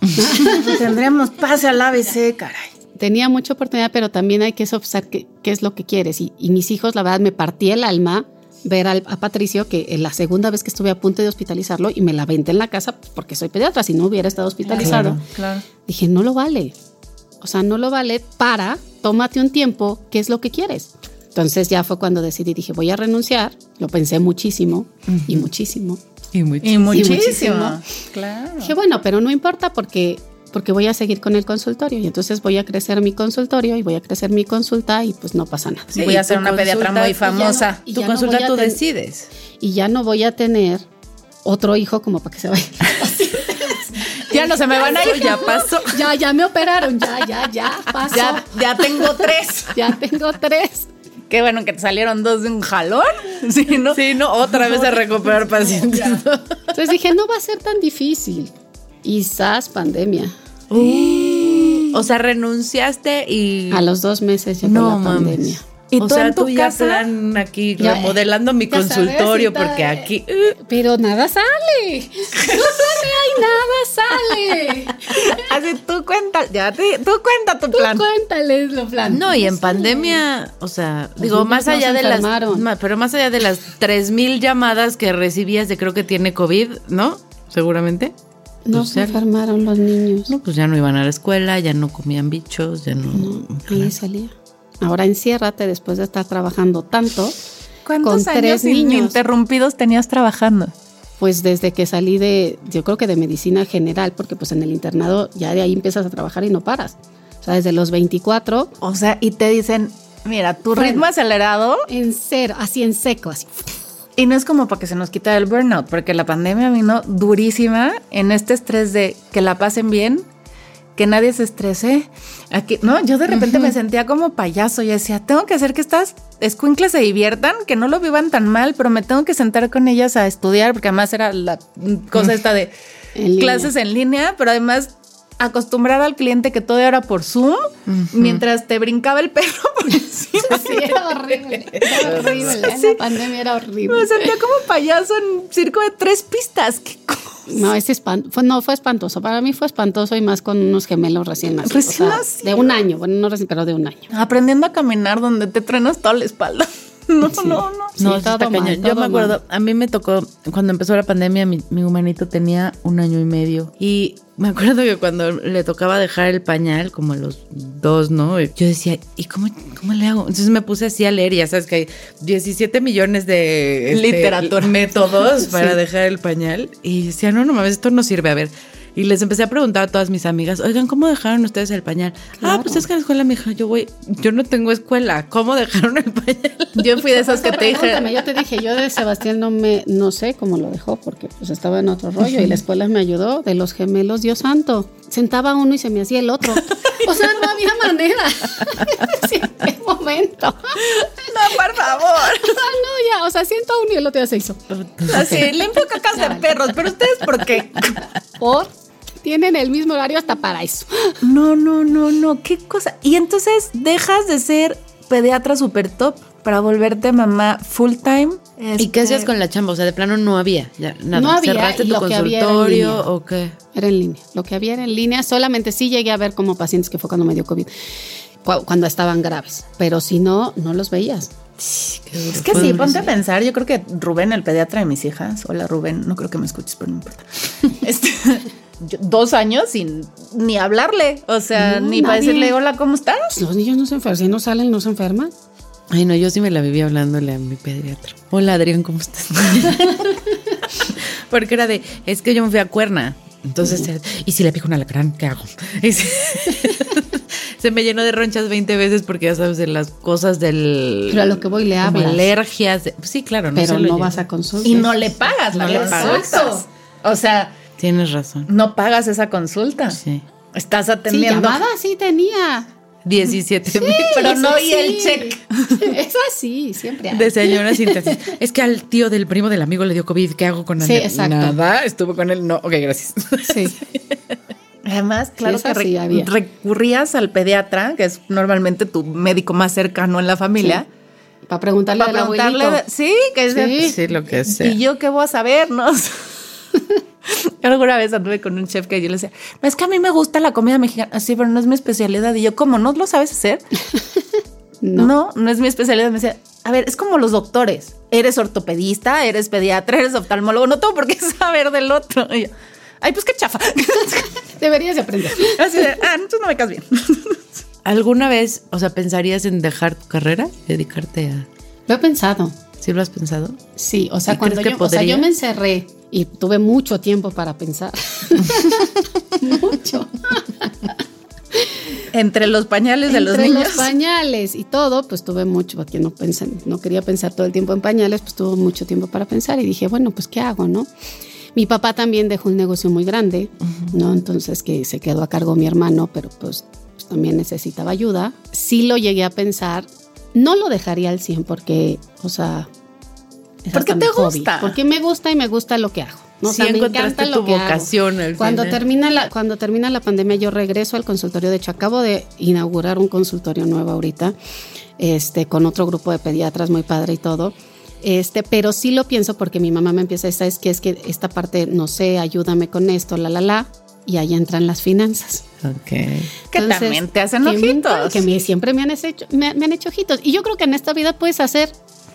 Tendríamos pase al ABC, caray. Tenía mucha oportunidad, pero también hay que sopesar qué, qué es lo que quieres. Y, y mis hijos, la verdad, me partí el alma ver al- a Patricio que en la segunda vez que estuve a punto de hospitalizarlo y me la venté en la casa porque soy pediatra, si no hubiera estado hospitalizado. Claro. Dije, no lo vale. O sea, no lo vale para, tómate un tiempo, ¿qué es lo que quieres? Entonces ya fue cuando decidí, dije, voy a renunciar. Lo pensé muchísimo y muchísimo. Y muy Y muchísimo. muchísimo. Claro. Dije, bueno, pero no importa porque, porque voy a seguir con el consultorio y entonces voy a crecer mi consultorio y voy a crecer mi consulta y pues no pasa nada. Sí, voy a tu ser una pediatra consulta, muy y ya no- famosa. y tu no consulta voy a tú decides. Y ya no voy a tener otro hijo como para que se vaya. Ya no se me van a ir. Ya pasó. ya, ya me operaron, ya, ya, ya, pasó. Ya, ya tengo tres. Ya tengo tres. Qué bueno que te salieron dos de un jalón. Sí, ¿no? Sí, no, otra vez a recuperar pacientes. Entonces dije, no va a ser tan difícil. Y sas, pandemia. O sea, renunciaste y. A los dos meses llegó No la mames. pandemia. ¿Y o tú sea, en tu tú ya casa? plan aquí Ya, remodelando mi ya sabes, consultorio porque aquí. Pero nada sale. No sale ahí, nada sale. Así tú cuenta, ya te, tú cuenta tu Tú plan. cuéntales lo plan. No, y en pandemia, o sea, digo, más allá de las, enfermaron. pero más allá de las 3000 llamadas que recibías de creo que tiene COVID, ¿no? Seguramente. No Pues se ya- enfermaron los niños. No, pues ya no iban a la escuela, ya no comían bichos, ya no. Ahí salía. Ahora enciérrate después de estar trabajando tanto. ¿Cuántos con años tres niños. ininterrumpidos tenías trabajando? Pues desde que salí de, yo creo que de medicina general, porque pues en el internado ya de ahí empiezas a trabajar y no paras. O sea, desde los 24, O sea, y te dicen, Mira, tu ritmo acelerado En cero, así en seco, así. Y no es como para que se nos quita el burnout, porque la pandemia vino durísima en este estrés de que la pasen bien, que nadie se estrese. Aquí, no, yo de repente me sentía como payaso. Y decía, tengo que hacer que estas escuincles se diviertan, que no lo vivan tan mal, pero me tengo que sentar con ellas a estudiar, porque además era la cosa esta de En clases en línea, pero además acostumbrar al cliente que todo era por Zoom, mientras te brincaba el perro por encima. Sí, era horrible. Era horrible. Sí. La pandemia era horrible. Me sentía como payaso en circo de tres pistas. ¿Qué cosa? No, es espan- fue, no, fue espantoso. Para mí fue espantoso y más con unos gemelos recién nacidos. Recién o sea, nacidos. De un año, bueno, no recién, pero de un año. Aprendiendo a caminar donde te trenas toda la espalda. No, no, no. Sí, No, sí todo está mal. Yo me acuerdo, mal. a mí me tocó, cuando empezó la pandemia, mi, mi humanito tenía un año y medio. Y me acuerdo que cuando le tocaba dejar el pañal, como a los dos, ¿no? Yo decía, ¿y cómo, cómo le hago? Entonces me puse así a leer, y ya sabes que hay 17 millones de este, Literatura. métodos para dejar el pañal. Y decía, no, no mames, esto no sirve. A ver. Y les empecé a preguntar a todas mis amigas, oigan, ¿cómo dejaron ustedes el pañal? Ah, pues es que en la escuela me dijo, yo güey, yo no tengo escuela, ¿cómo dejaron el pañal? Yo fui de esas que te dije. Yo te dije, yo de Sebastián no me, no sé cómo lo dejó, porque pues estaba en otro rollo y la escuela me ayudó. De los gemelos, Dios santo. Sentaba uno y se me hacía el otro. O sea, no había manera. Sí, qué momento. No, por favor. Ah, no, ya, o sea, siento a uno y el otro ya se hizo. Así, limpio cacas de perros. Pero ustedes, ¿por qué? Por tienen el mismo horario hasta para eso. No, no, no, no. Qué cosa. Y entonces dejas de ser pediatra super top para volverte mamá full time. ¿Y qué hacías con la chamba? O sea, de plano no había ya, nada. No había, ¿Cerraste tu consultorio o qué? Era en línea. Lo que había era en línea. Solamente sí llegué a ver como pacientes que fue cuando me dio COVID, cu- cuando estaban graves. Pero si no, no los veías. Es que sí, ponte a pensar. Yo creo que Rubén, el pediatra de mis hijas, hola Rubén, no creo que me escuches, pero no importa. Este, dos años sin ni hablarle, o sea, No, ni para nadie. decirle hola, ¿cómo estás? Pues los niños no se enferman. Si no salen, no se enferman. Ay, no, yo sí me la viví hablándole a mi pediatra. Hola, Adrián, ¿cómo estás? Porque era de, es que yo me fui a Cuerna. Entonces, ¿y si le pico un alacrán? ¿Qué hago? Y se, me llenó de ronchas 20 veces porque ya sabes, de las cosas del... Pero a lo que voy le hablas. alergias. de- sí, claro, no pero se lo no llevo. vas a consulta. Y no le pagas la No le pagas. O sea, Tienes razón. no pagas esa consulta. Sí. Estás Sí, atendiendo. llamada sí tenía. 17 mil pero no y el sí. check. Es así, siempre hay. de señora síntesis. Es que al tío del primo del amigo le dio COVID. ¿Qué hago con Sí, Andrea? exacto. Nada, estuvo con él. No, ok, gracias. Sí. Además, claro que sí re- había. recurrías al pediatra, que es normalmente tu médico más cercano en la familia, Para preguntarle para preguntarle, abuelito. de- sí, que es de- Sí. Sí, lo que sea. ¿Y yo qué voy a saber? Alguna vez anduve con un chef que yo le decía, es que a mí me gusta la comida mexicana, así, pero no es mi especialidad. Y yo, ¿cómo no lo sabes hacer? No. No, no, es mi especialidad. Me decía, a ver, es como los doctores. Eres ortopedista, eres pediatra, eres oftalmólogo, no tengo por qué saber del otro. Y yo, ay, pues qué chafa. Deberías de aprender. Así de, ah, entonces no me caes bien. ¿Alguna vez, o sea, pensarías en dejar tu carrera? Dedicarte a... Lo he pensado. ¿Sí lo has pensado? Sí, o sea, ¿Y cuando yo, o sea, yo me encerré y tuve mucho tiempo para pensar. mucho. Entre los pañales de los Entre niños. los pañales y todo, pues tuve mucho, porque no pensé, no quería pensar todo el tiempo en pañales, pues tuve mucho tiempo para pensar y dije, bueno, pues ¿qué hago, no? Mi papá también dejó un negocio muy grande, ¿no? Entonces que se quedó a cargo mi hermano, pero pues, pues, también necesitaba ayuda. Sí lo llegué a pensar, no lo dejaría al 100 porque, o sea, es Porque te hobby, gusta. porque me gusta y me gusta lo que hago. ¿no? O Sí, me encontraste encanta lo tu que vocación al Cuando final. termina la cuando termina la pandemia yo regreso al consultorio de hecho acabo de inaugurar un consultorio nuevo ahorita este con otro grupo de pediatras muy padre y todo este pero sí lo pienso porque mi mamá me empieza a decir es que es que esta parte no sé ayúdame con esto la la la y ahí entran las finanzas Ok. Que Entonces, también te hacen que me- ojitos. que me- siempre me han, hecho, me, me han hecho ojitos y yo creo que en esta vida puedes hacer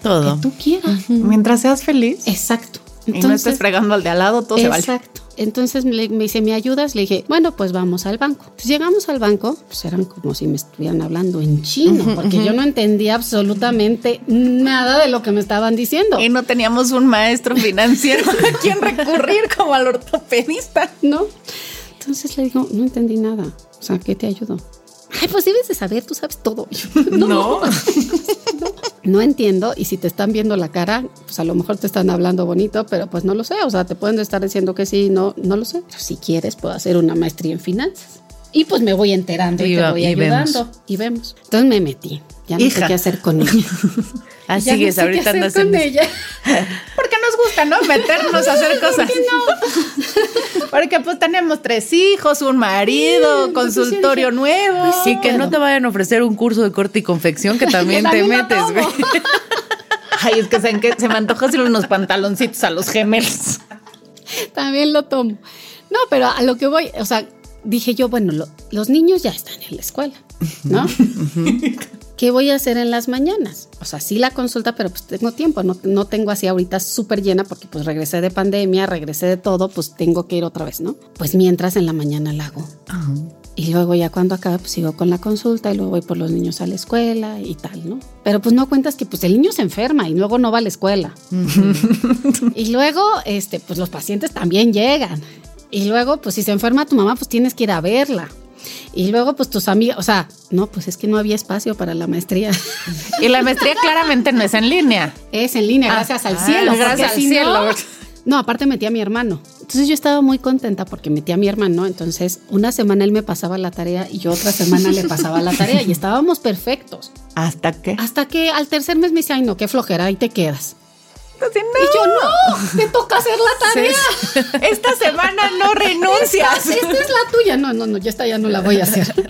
Todo. que tú quieras Mientras seas feliz exacto y no estés fregando al de al lado, todo se vale. Exacto. Entonces me, me dice, ¿me ayudas? Le dije, bueno, pues vamos al banco. Pues llegamos al banco, pues eran como si me estuvieran hablando en chino, porque yo no entendía absolutamente nada de lo que me estaban diciendo. Y no teníamos un maestro financiero a quien recurrir como al ortopedista. ¿No? Entonces le digo, no entendí nada. O sea, ¿qué te ayudo? Ay, pues debes de saber, tú sabes todo. No, no. no entiendo. Y si te están viendo la cara, pues a lo mejor te están hablando bonito, pero pues no lo sé. O sea, te pueden estar diciendo que sí, no, no lo sé. Pero si quieres, puedo hacer una maestría en finanzas. Y pues me voy enterando y, Y te voy y ayudando. vemos. Y vemos. Entonces me metí. Ya no Hija. sé qué hacer con ella. Así Ya no es, sé ahorita qué hacer con ella. Porque nos gusta, ¿no? Meternos a hacer cosas. Porque pues tenemos tres hijos, un marido, consultorio nuevo. Y que no te vayan a ofrecer un curso de corte y confección que también te metes, güey. Ay, es que se, que se me antoja hacer unos pantaloncitos a los gemelos. También lo tomo. No, pero a lo que voy, o sea, dije yo, bueno, lo- los niños ya están en la escuela, ¿no? ¿Qué voy a hacer en las mañanas? O sea, sí la consulta, pero pues tengo tiempo, no, no tengo así ahorita súper llena porque pues regresé de pandemia, regresé de todo, pues tengo que ir otra vez, ¿no? Pues mientras en la mañana la hago. Y luego ya cuando acabe, pues sigo con la consulta y luego voy por los niños a la escuela y tal, ¿no? Pero pues no cuentas que pues el niño se enferma y luego no va a la escuela. y luego, este, pues los pacientes también llegan. Y luego, pues si se enferma tu mamá, pues tienes que ir a verla. Y luego, pues tus amigas, o sea, no, pues es que no había espacio para la maestría. Y la maestría claramente no es en línea. es en línea, gracias al ah, cielo. gracias al si cielo. No, no, aparte metí a mi hermano. Entonces yo estaba muy contenta porque metí a mi hermano. Entonces, una semana él me pasaba la tarea y yo otra semana le pasaba la tarea y estábamos perfectos. ¿Hasta qué? Hasta que al tercer mes me dice, ay, no, qué flojera, ahí te quedas. No. Y yo, no, te toca hacer la tarea. Esta semana no renuncias. Esta es la tuya. No, no, no, ya esta ya no la voy a hacer.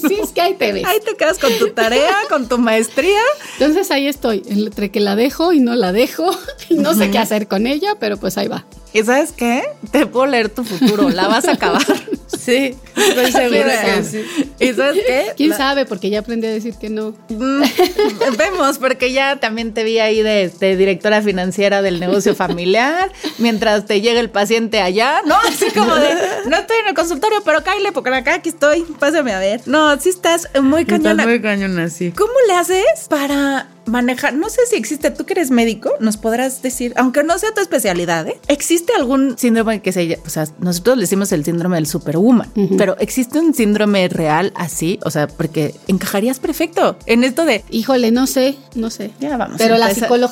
Sí, es que ahí te ves. Ahí te quedas con tu tarea, con tu maestría. Entonces ahí estoy, entre que la dejo y no la dejo y no sé qué hacer con ella, pero pues ahí va. ¿Y sabes qué? Te puedo leer tu futuro, la vas a acabar. Sí, estoy segura que sí. ¿Y sabes qué? ¿Quién La- sabe? Porque ya aprendí a decir que no. Mm, Vemos, porque ya también te vi ahí de, de directora financiera del negocio familiar, mientras te llega el paciente allá, ¿no? Así como de, no estoy en el consultorio, pero cállale, porque acá aquí estoy, pásame a ver. No, sí estás muy Estás cañona. muy cañona, sí. ¿Cómo le haces para manejar? No sé si existe, tú que eres médico, nos podrás decir, aunque no sea tu especialidad, ¿eh? ¿Existe algún síndrome que se o sea, nosotros le decimos el síndrome del superwoman, pero ¿existe un síndrome real así? O sea, porque encajarías perfecto en esto de, Híjole, no sé, no sé. Ya vamos Pero la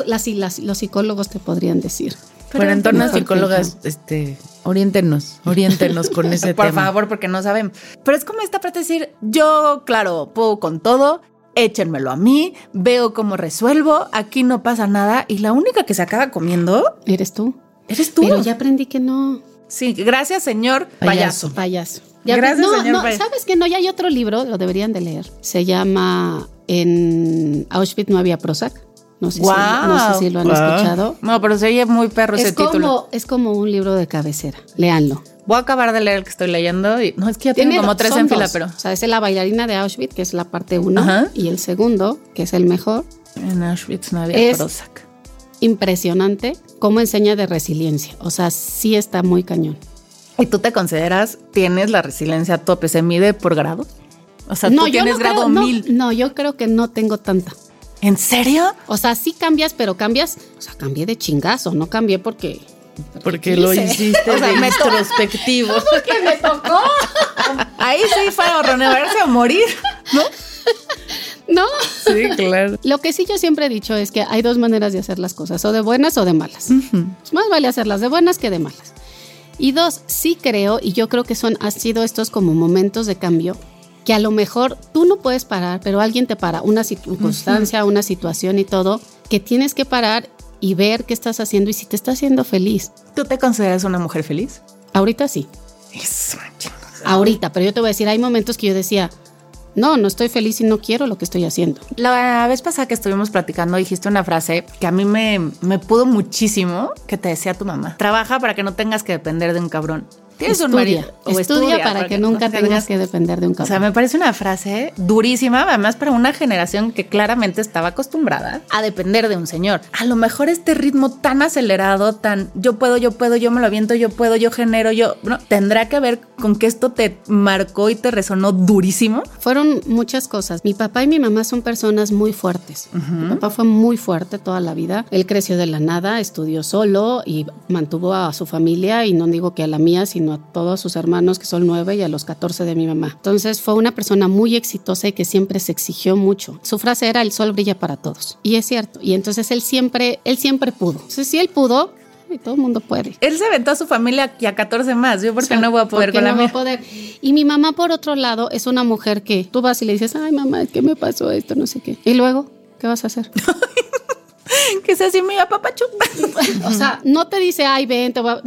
las- las- los psicólogos te podrían decir. Pero entonces, mejor que psicólogas, este, oriéntenos, oriéntenos con ese por tema. favor, porque no saben. Pero es como esta parte de decir, yo, claro, puedo con todo, échenmelo a mí, veo cómo resuelvo, aquí no pasa nada y la única que se acaba comiendo ¿Eres tú? eres tú. Pero ya aprendí que no. Sí, gracias, señor payaso. Payaso. Ya Gracias, no, señor no, payaso. ¿sabes que no? Ya hay otro libro, lo deberían de leer. Se llama En Auschwitz no había Prozac. No sé, si, Guau. no sé si lo han escuchado. No, pero se oye muy perro ese Es como, título. es como un libro de cabecera. Léanlo. Voy a acabar de leer el que estoy leyendo y no es que ya tengo Tiene como tres en fila, pero O sea, es la bailarina de Auschwitz, que es la parte uno, Ajá. y el segundo, que es el mejor. en Auschwitz no había Es- Prozac. Impresionante cómo enseña de resiliencia. O sea, sí está muy cañón. ¿Y tú te consideras, tienes la resiliencia a tope? ¿Se mide por grado? O sea, tú tienes no grado creo, no, mil. No, yo creo que no tengo tanta. ¿En serio? O sea, sí cambias, pero cambias, o sea, cambié de chingazo, no cambié porque... Porque lo hiciste O sea, de introspectivo. Porque me tocó. Ahí sí fue a renovarse o morir, ¿no? No. Sí, claro. Lo que sí yo siempre he dicho es que hay dos maneras de hacer las cosas, o de buenas o de malas. Más vale hacerlas de buenas que de malas. Y dos, sí creo, y yo creo que son, han sido estos como momentos de cambio, que a lo mejor tú no puedes parar, pero alguien te para, una circunstancia, una situación y todo, que tienes que parar y ver qué estás haciendo y si te está haciendo feliz. ¿Tú te consideras una mujer feliz? Ahorita sí, Eso, ahorita, pero yo te voy a decir, hay momentos que yo decía, no, no estoy feliz y no quiero lo que estoy haciendo. La vez pasada que estuvimos platicando dijiste una frase que a mí me, me pudo muchísimo, que te decía tu mamá. Trabaja para que no tengas que depender de un cabrón. Tienes un Estudia, marido. o estudia, para que nunca tengas que depender de un O sea, cabrón. me parece una frase durísima, además para una generación que claramente estaba acostumbrada a depender de un señor. A lo mejor este ritmo tan acelerado, tan yo puedo, yo puedo, yo me lo aviento, yo puedo, yo genero, yo, tendrá que ver con que esto te marcó y te resonó durísimo. Fueron muchas cosas. Mi papá y mi mamá son personas muy fuertes. Mi papá fue muy fuerte toda la vida. Él creció de la nada, estudió solo y mantuvo a su familia y no digo que a la mía, sino a todos sus hermanos, que son nueve, y a los 14 de mi mamá. Entonces fue una persona muy exitosa y que siempre se exigió mucho. Su frase era, el sol brilla para todos. Y es cierto. Y entonces él siempre, él siempre pudo. Entonces si él pudo, y todo el mundo puede. Él se aventó a su familia y a 14 más. Yo, porque no voy a poder ¿Por qué con la no voy a poder? Y mi mamá, por otro lado, es una mujer que tú vas y le dices, ay, mamá, ¿qué me pasó esto? No sé qué. Y luego, ¿qué vas a hacer? Que sea así, mi papá chupa. o sea, no te dice, ay, ven, te va.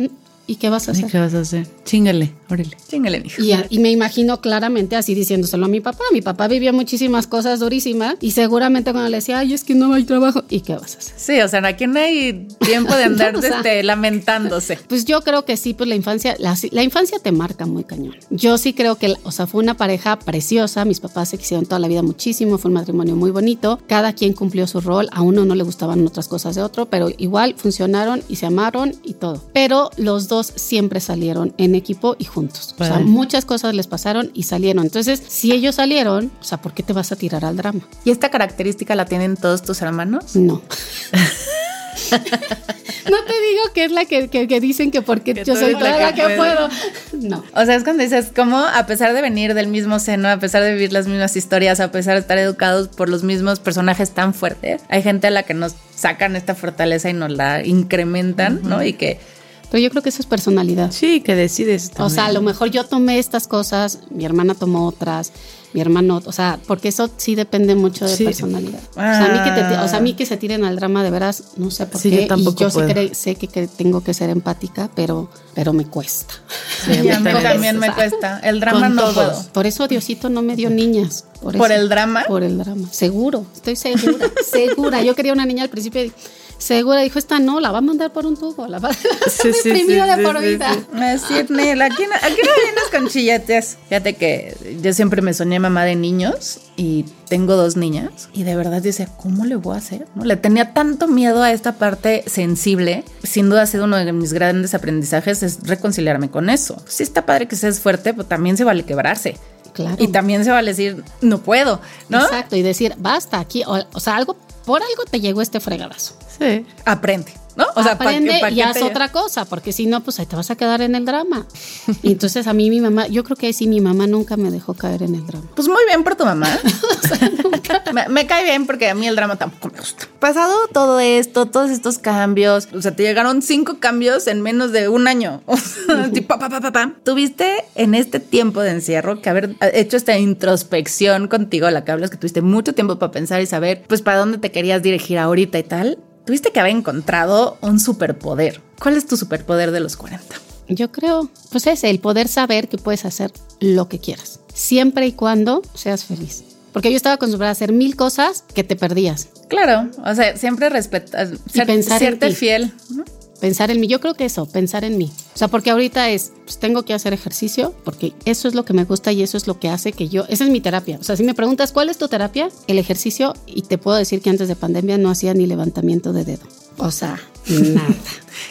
¿Y qué vas a ¿Y hacer? qué vas a hacer? Chíngale, órale. Mijo. Y, me imagino claramente así diciéndoselo a mi papá. Mi papá vivió muchísimas cosas durísimas y seguramente cuando le decía, ay, es que no hay trabajo, ¿y qué vas a hacer? Sí, o sea, aquí no hay tiempo de andar O sea. este, lamentándose. Pues yo creo que sí, pues la infancia, la, la infancia te marca muy cañón. Yo sí creo que, o sea, fue una pareja preciosa, mis papás se quisieron toda la vida muchísimo, fue un matrimonio muy bonito, cada quien cumplió su rol, a uno no le gustaban otras cosas de otro, pero igual funcionaron y se amaron y todo. Pero los dos siempre salieron en equipo y juntos. O sea, muchas cosas les pasaron y salieron. Entonces, si ellos salieron, o sea, ¿por qué te vas a tirar al drama? ¿Y esta característica la tienen todos tus hermanos? No. no te digo que es la que, que- que dicen que porque Que yo soy toda que la que puedo. No. O sea, es cuando dices, como a pesar de venir del mismo seno, a pesar de vivir las mismas historias, a pesar de estar educados por los mismos personajes tan fuertes, hay gente a la que nos sacan esta fortaleza y nos la incrementan, ¿no? Y que Pero yo creo que eso es personalidad. Sí, que decides. O sea, a lo mejor yo tomé estas cosas, mi hermana tomó otras, mi hermano, o sea, porque eso sí depende mucho de Sí. personalidad. O, sea, a mí que te- o sea, a mí que se tiren al drama de veras, no sé por Sí, qué. yo tampoco y yo sé, puedo. que, sé que, que tengo que ser empática, pero, pero me cuesta. Sí, a mí también. también me cuesta. El drama no todos. puedo. Por eso Diosito no me dio niñas. Por, ¿Por eso. el drama? Por el drama. Seguro, estoy segura, segura. Yo quería una niña al principio y segura dijo, esta no, la va a mandar por un tubo, la va a Sí, sí, sí, de por vida. sí. Me decir, Nel, aquí no, aquí no vienes con. Fíjate que yo siempre me soñé mamá de niños y tengo dos niñas y de verdad decía, ¿cómo le voy a hacer? ¿No? Le tenía tanto miedo a esta parte sensible. Sin duda ha sido uno de mis grandes aprendizajes es reconciliarme con eso. Sí está padre que seas fuerte, pero también se vale quebrarse. Claro. Y también se vale decir, no puedo, ¿no? Exacto, y decir, basta aquí, o, o sea, algo, por algo te llegó este fregadazo. Sí. Aprende, ¿no? O sea, ¿pa' Aprende pa' y haz te- otra cosa, porque si no, pues ahí te vas a quedar en el drama. Y entonces a mí mi mamá, yo creo que ahí sí mi mamá nunca me dejó caer en el drama. Pues muy bien por tu mamá. me, me cae bien porque a mí el drama tampoco me gusta. Pasado todo esto, todos estos cambios, o sea, te llegaron cinco cambios en menos de un año. O sea, tipo, pa, pa, pa, pa. Tuviste en este tiempo de encierro que haber hecho esta introspección contigo, la que hablas, que tuviste mucho tiempo para pensar y saber, pues, para dónde te querías dirigir ahorita y tal. Tuviste que haber encontrado un superpoder. ¿Cuál es tu superpoder de los 40? Yo creo, pues es el poder saber que puedes hacer lo que quieras, siempre y cuando seas feliz. Porque yo estaba acostumbrada a hacer mil cosas que te perdías. Claro, o sea, siempre respetar, ser, serte fiel. ¿no? Pensar en mí, yo creo que eso, pensar en mí. O sea, porque ahorita es, pues tengo que hacer ejercicio, porque eso es lo que me gusta y eso es lo que hace que yo, esa es mi terapia. O sea, si me preguntas cuál es tu terapia, el ejercicio, y te puedo decir que antes de pandemia no hacía ni levantamiento de dedo. O sea, nada.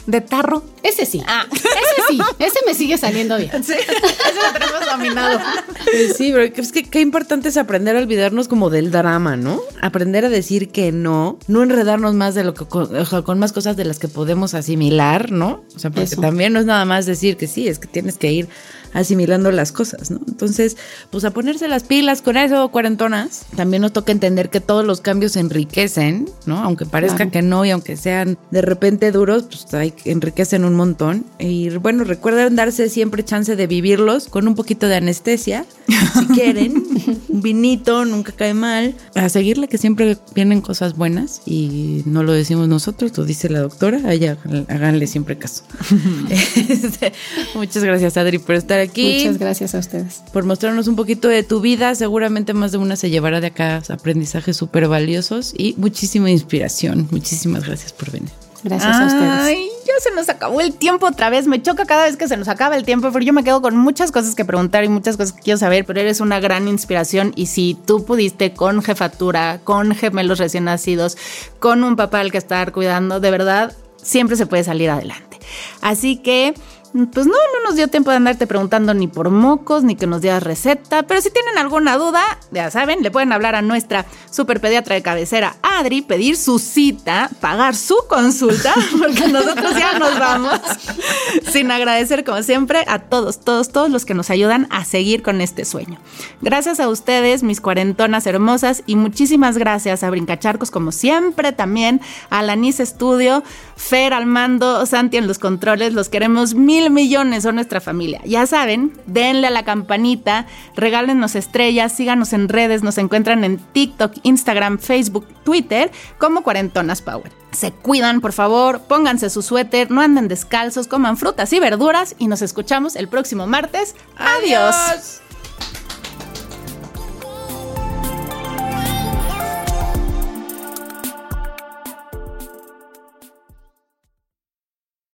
De tarro. Ese sí, ese sí, ese me sigue saliendo bien. Sí, eso lo tenemos dominado. Pues sí, pero es que qué importante es aprender a olvidarnos como del drama, ¿no? Aprender a decir que no, no enredarnos más de lo que con, más cosas de las que podemos asimilar, ¿no? O sea, porque Eso. también no es nada más decir que sí, es que tienes que ir asimilando las cosas, ¿no? Entonces, pues a ponerse las pilas con eso, cuarentonas. También nos toca entender que todos los cambios enriquecen, ¿no? Aunque parezca Claro. que no y aunque sean de repente duros, pues hay, enriquecen un montón. Y bueno, recuerden darse siempre chance de vivirlos con un poquito de anestesia, si quieren. un vinito, nunca cae mal. A seguirle que siempre vienen cosas buenas y no lo decimos nosotros, lo dice la doctora. A ella háganle siempre caso. Este, muchas gracias, Adri, por estar aquí Muchas gracias a ustedes. por mostrarnos un poquito de tu vida. Seguramente más de una se llevará de acá aprendizajes súper valiosos y muchísima inspiración. Muchísimas gracias por venir. Gracias a ustedes. Ay, ya se nos acabó el tiempo otra vez. Me choca cada vez que se nos acaba el tiempo, pero yo me quedo con muchas cosas que preguntar y muchas cosas que quiero saber, pero eres una gran inspiración y si tú pudiste con jefatura, con gemelos recién nacidos, con un papá al que estar cuidando, de verdad, siempre se puede salir adelante. Así que pues no, no nos dio tiempo de andarte preguntando ni por mocos, ni que nos dieras receta. Pero si tienen alguna duda, ya saben, le pueden hablar a nuestra superpediatra de cabecera, Adri, pedir su cita, pagar su consulta, porque nosotros ya nos vamos. Sin agradecer, como siempre, a todos, todos, todos los que nos ayudan a seguir con este sueño. Gracias a ustedes, mis cuarentonas hermosas, y muchísimas gracias a Brincacharcos, como siempre, también a la Nice Studio, Fer al mando, Santi en los controles, los queremos mil millones, son nuestra familia. Ya saben, denle a la campanita, regálenos estrellas, síganos en redes, nos encuentran en TikTok, Instagram, Facebook, Twitter, como Cuarentonas Power. Se cuidan, por favor, pónganse su suéter, no anden descalzos, coman frutas y verduras y nos escuchamos el próximo martes. Adiós.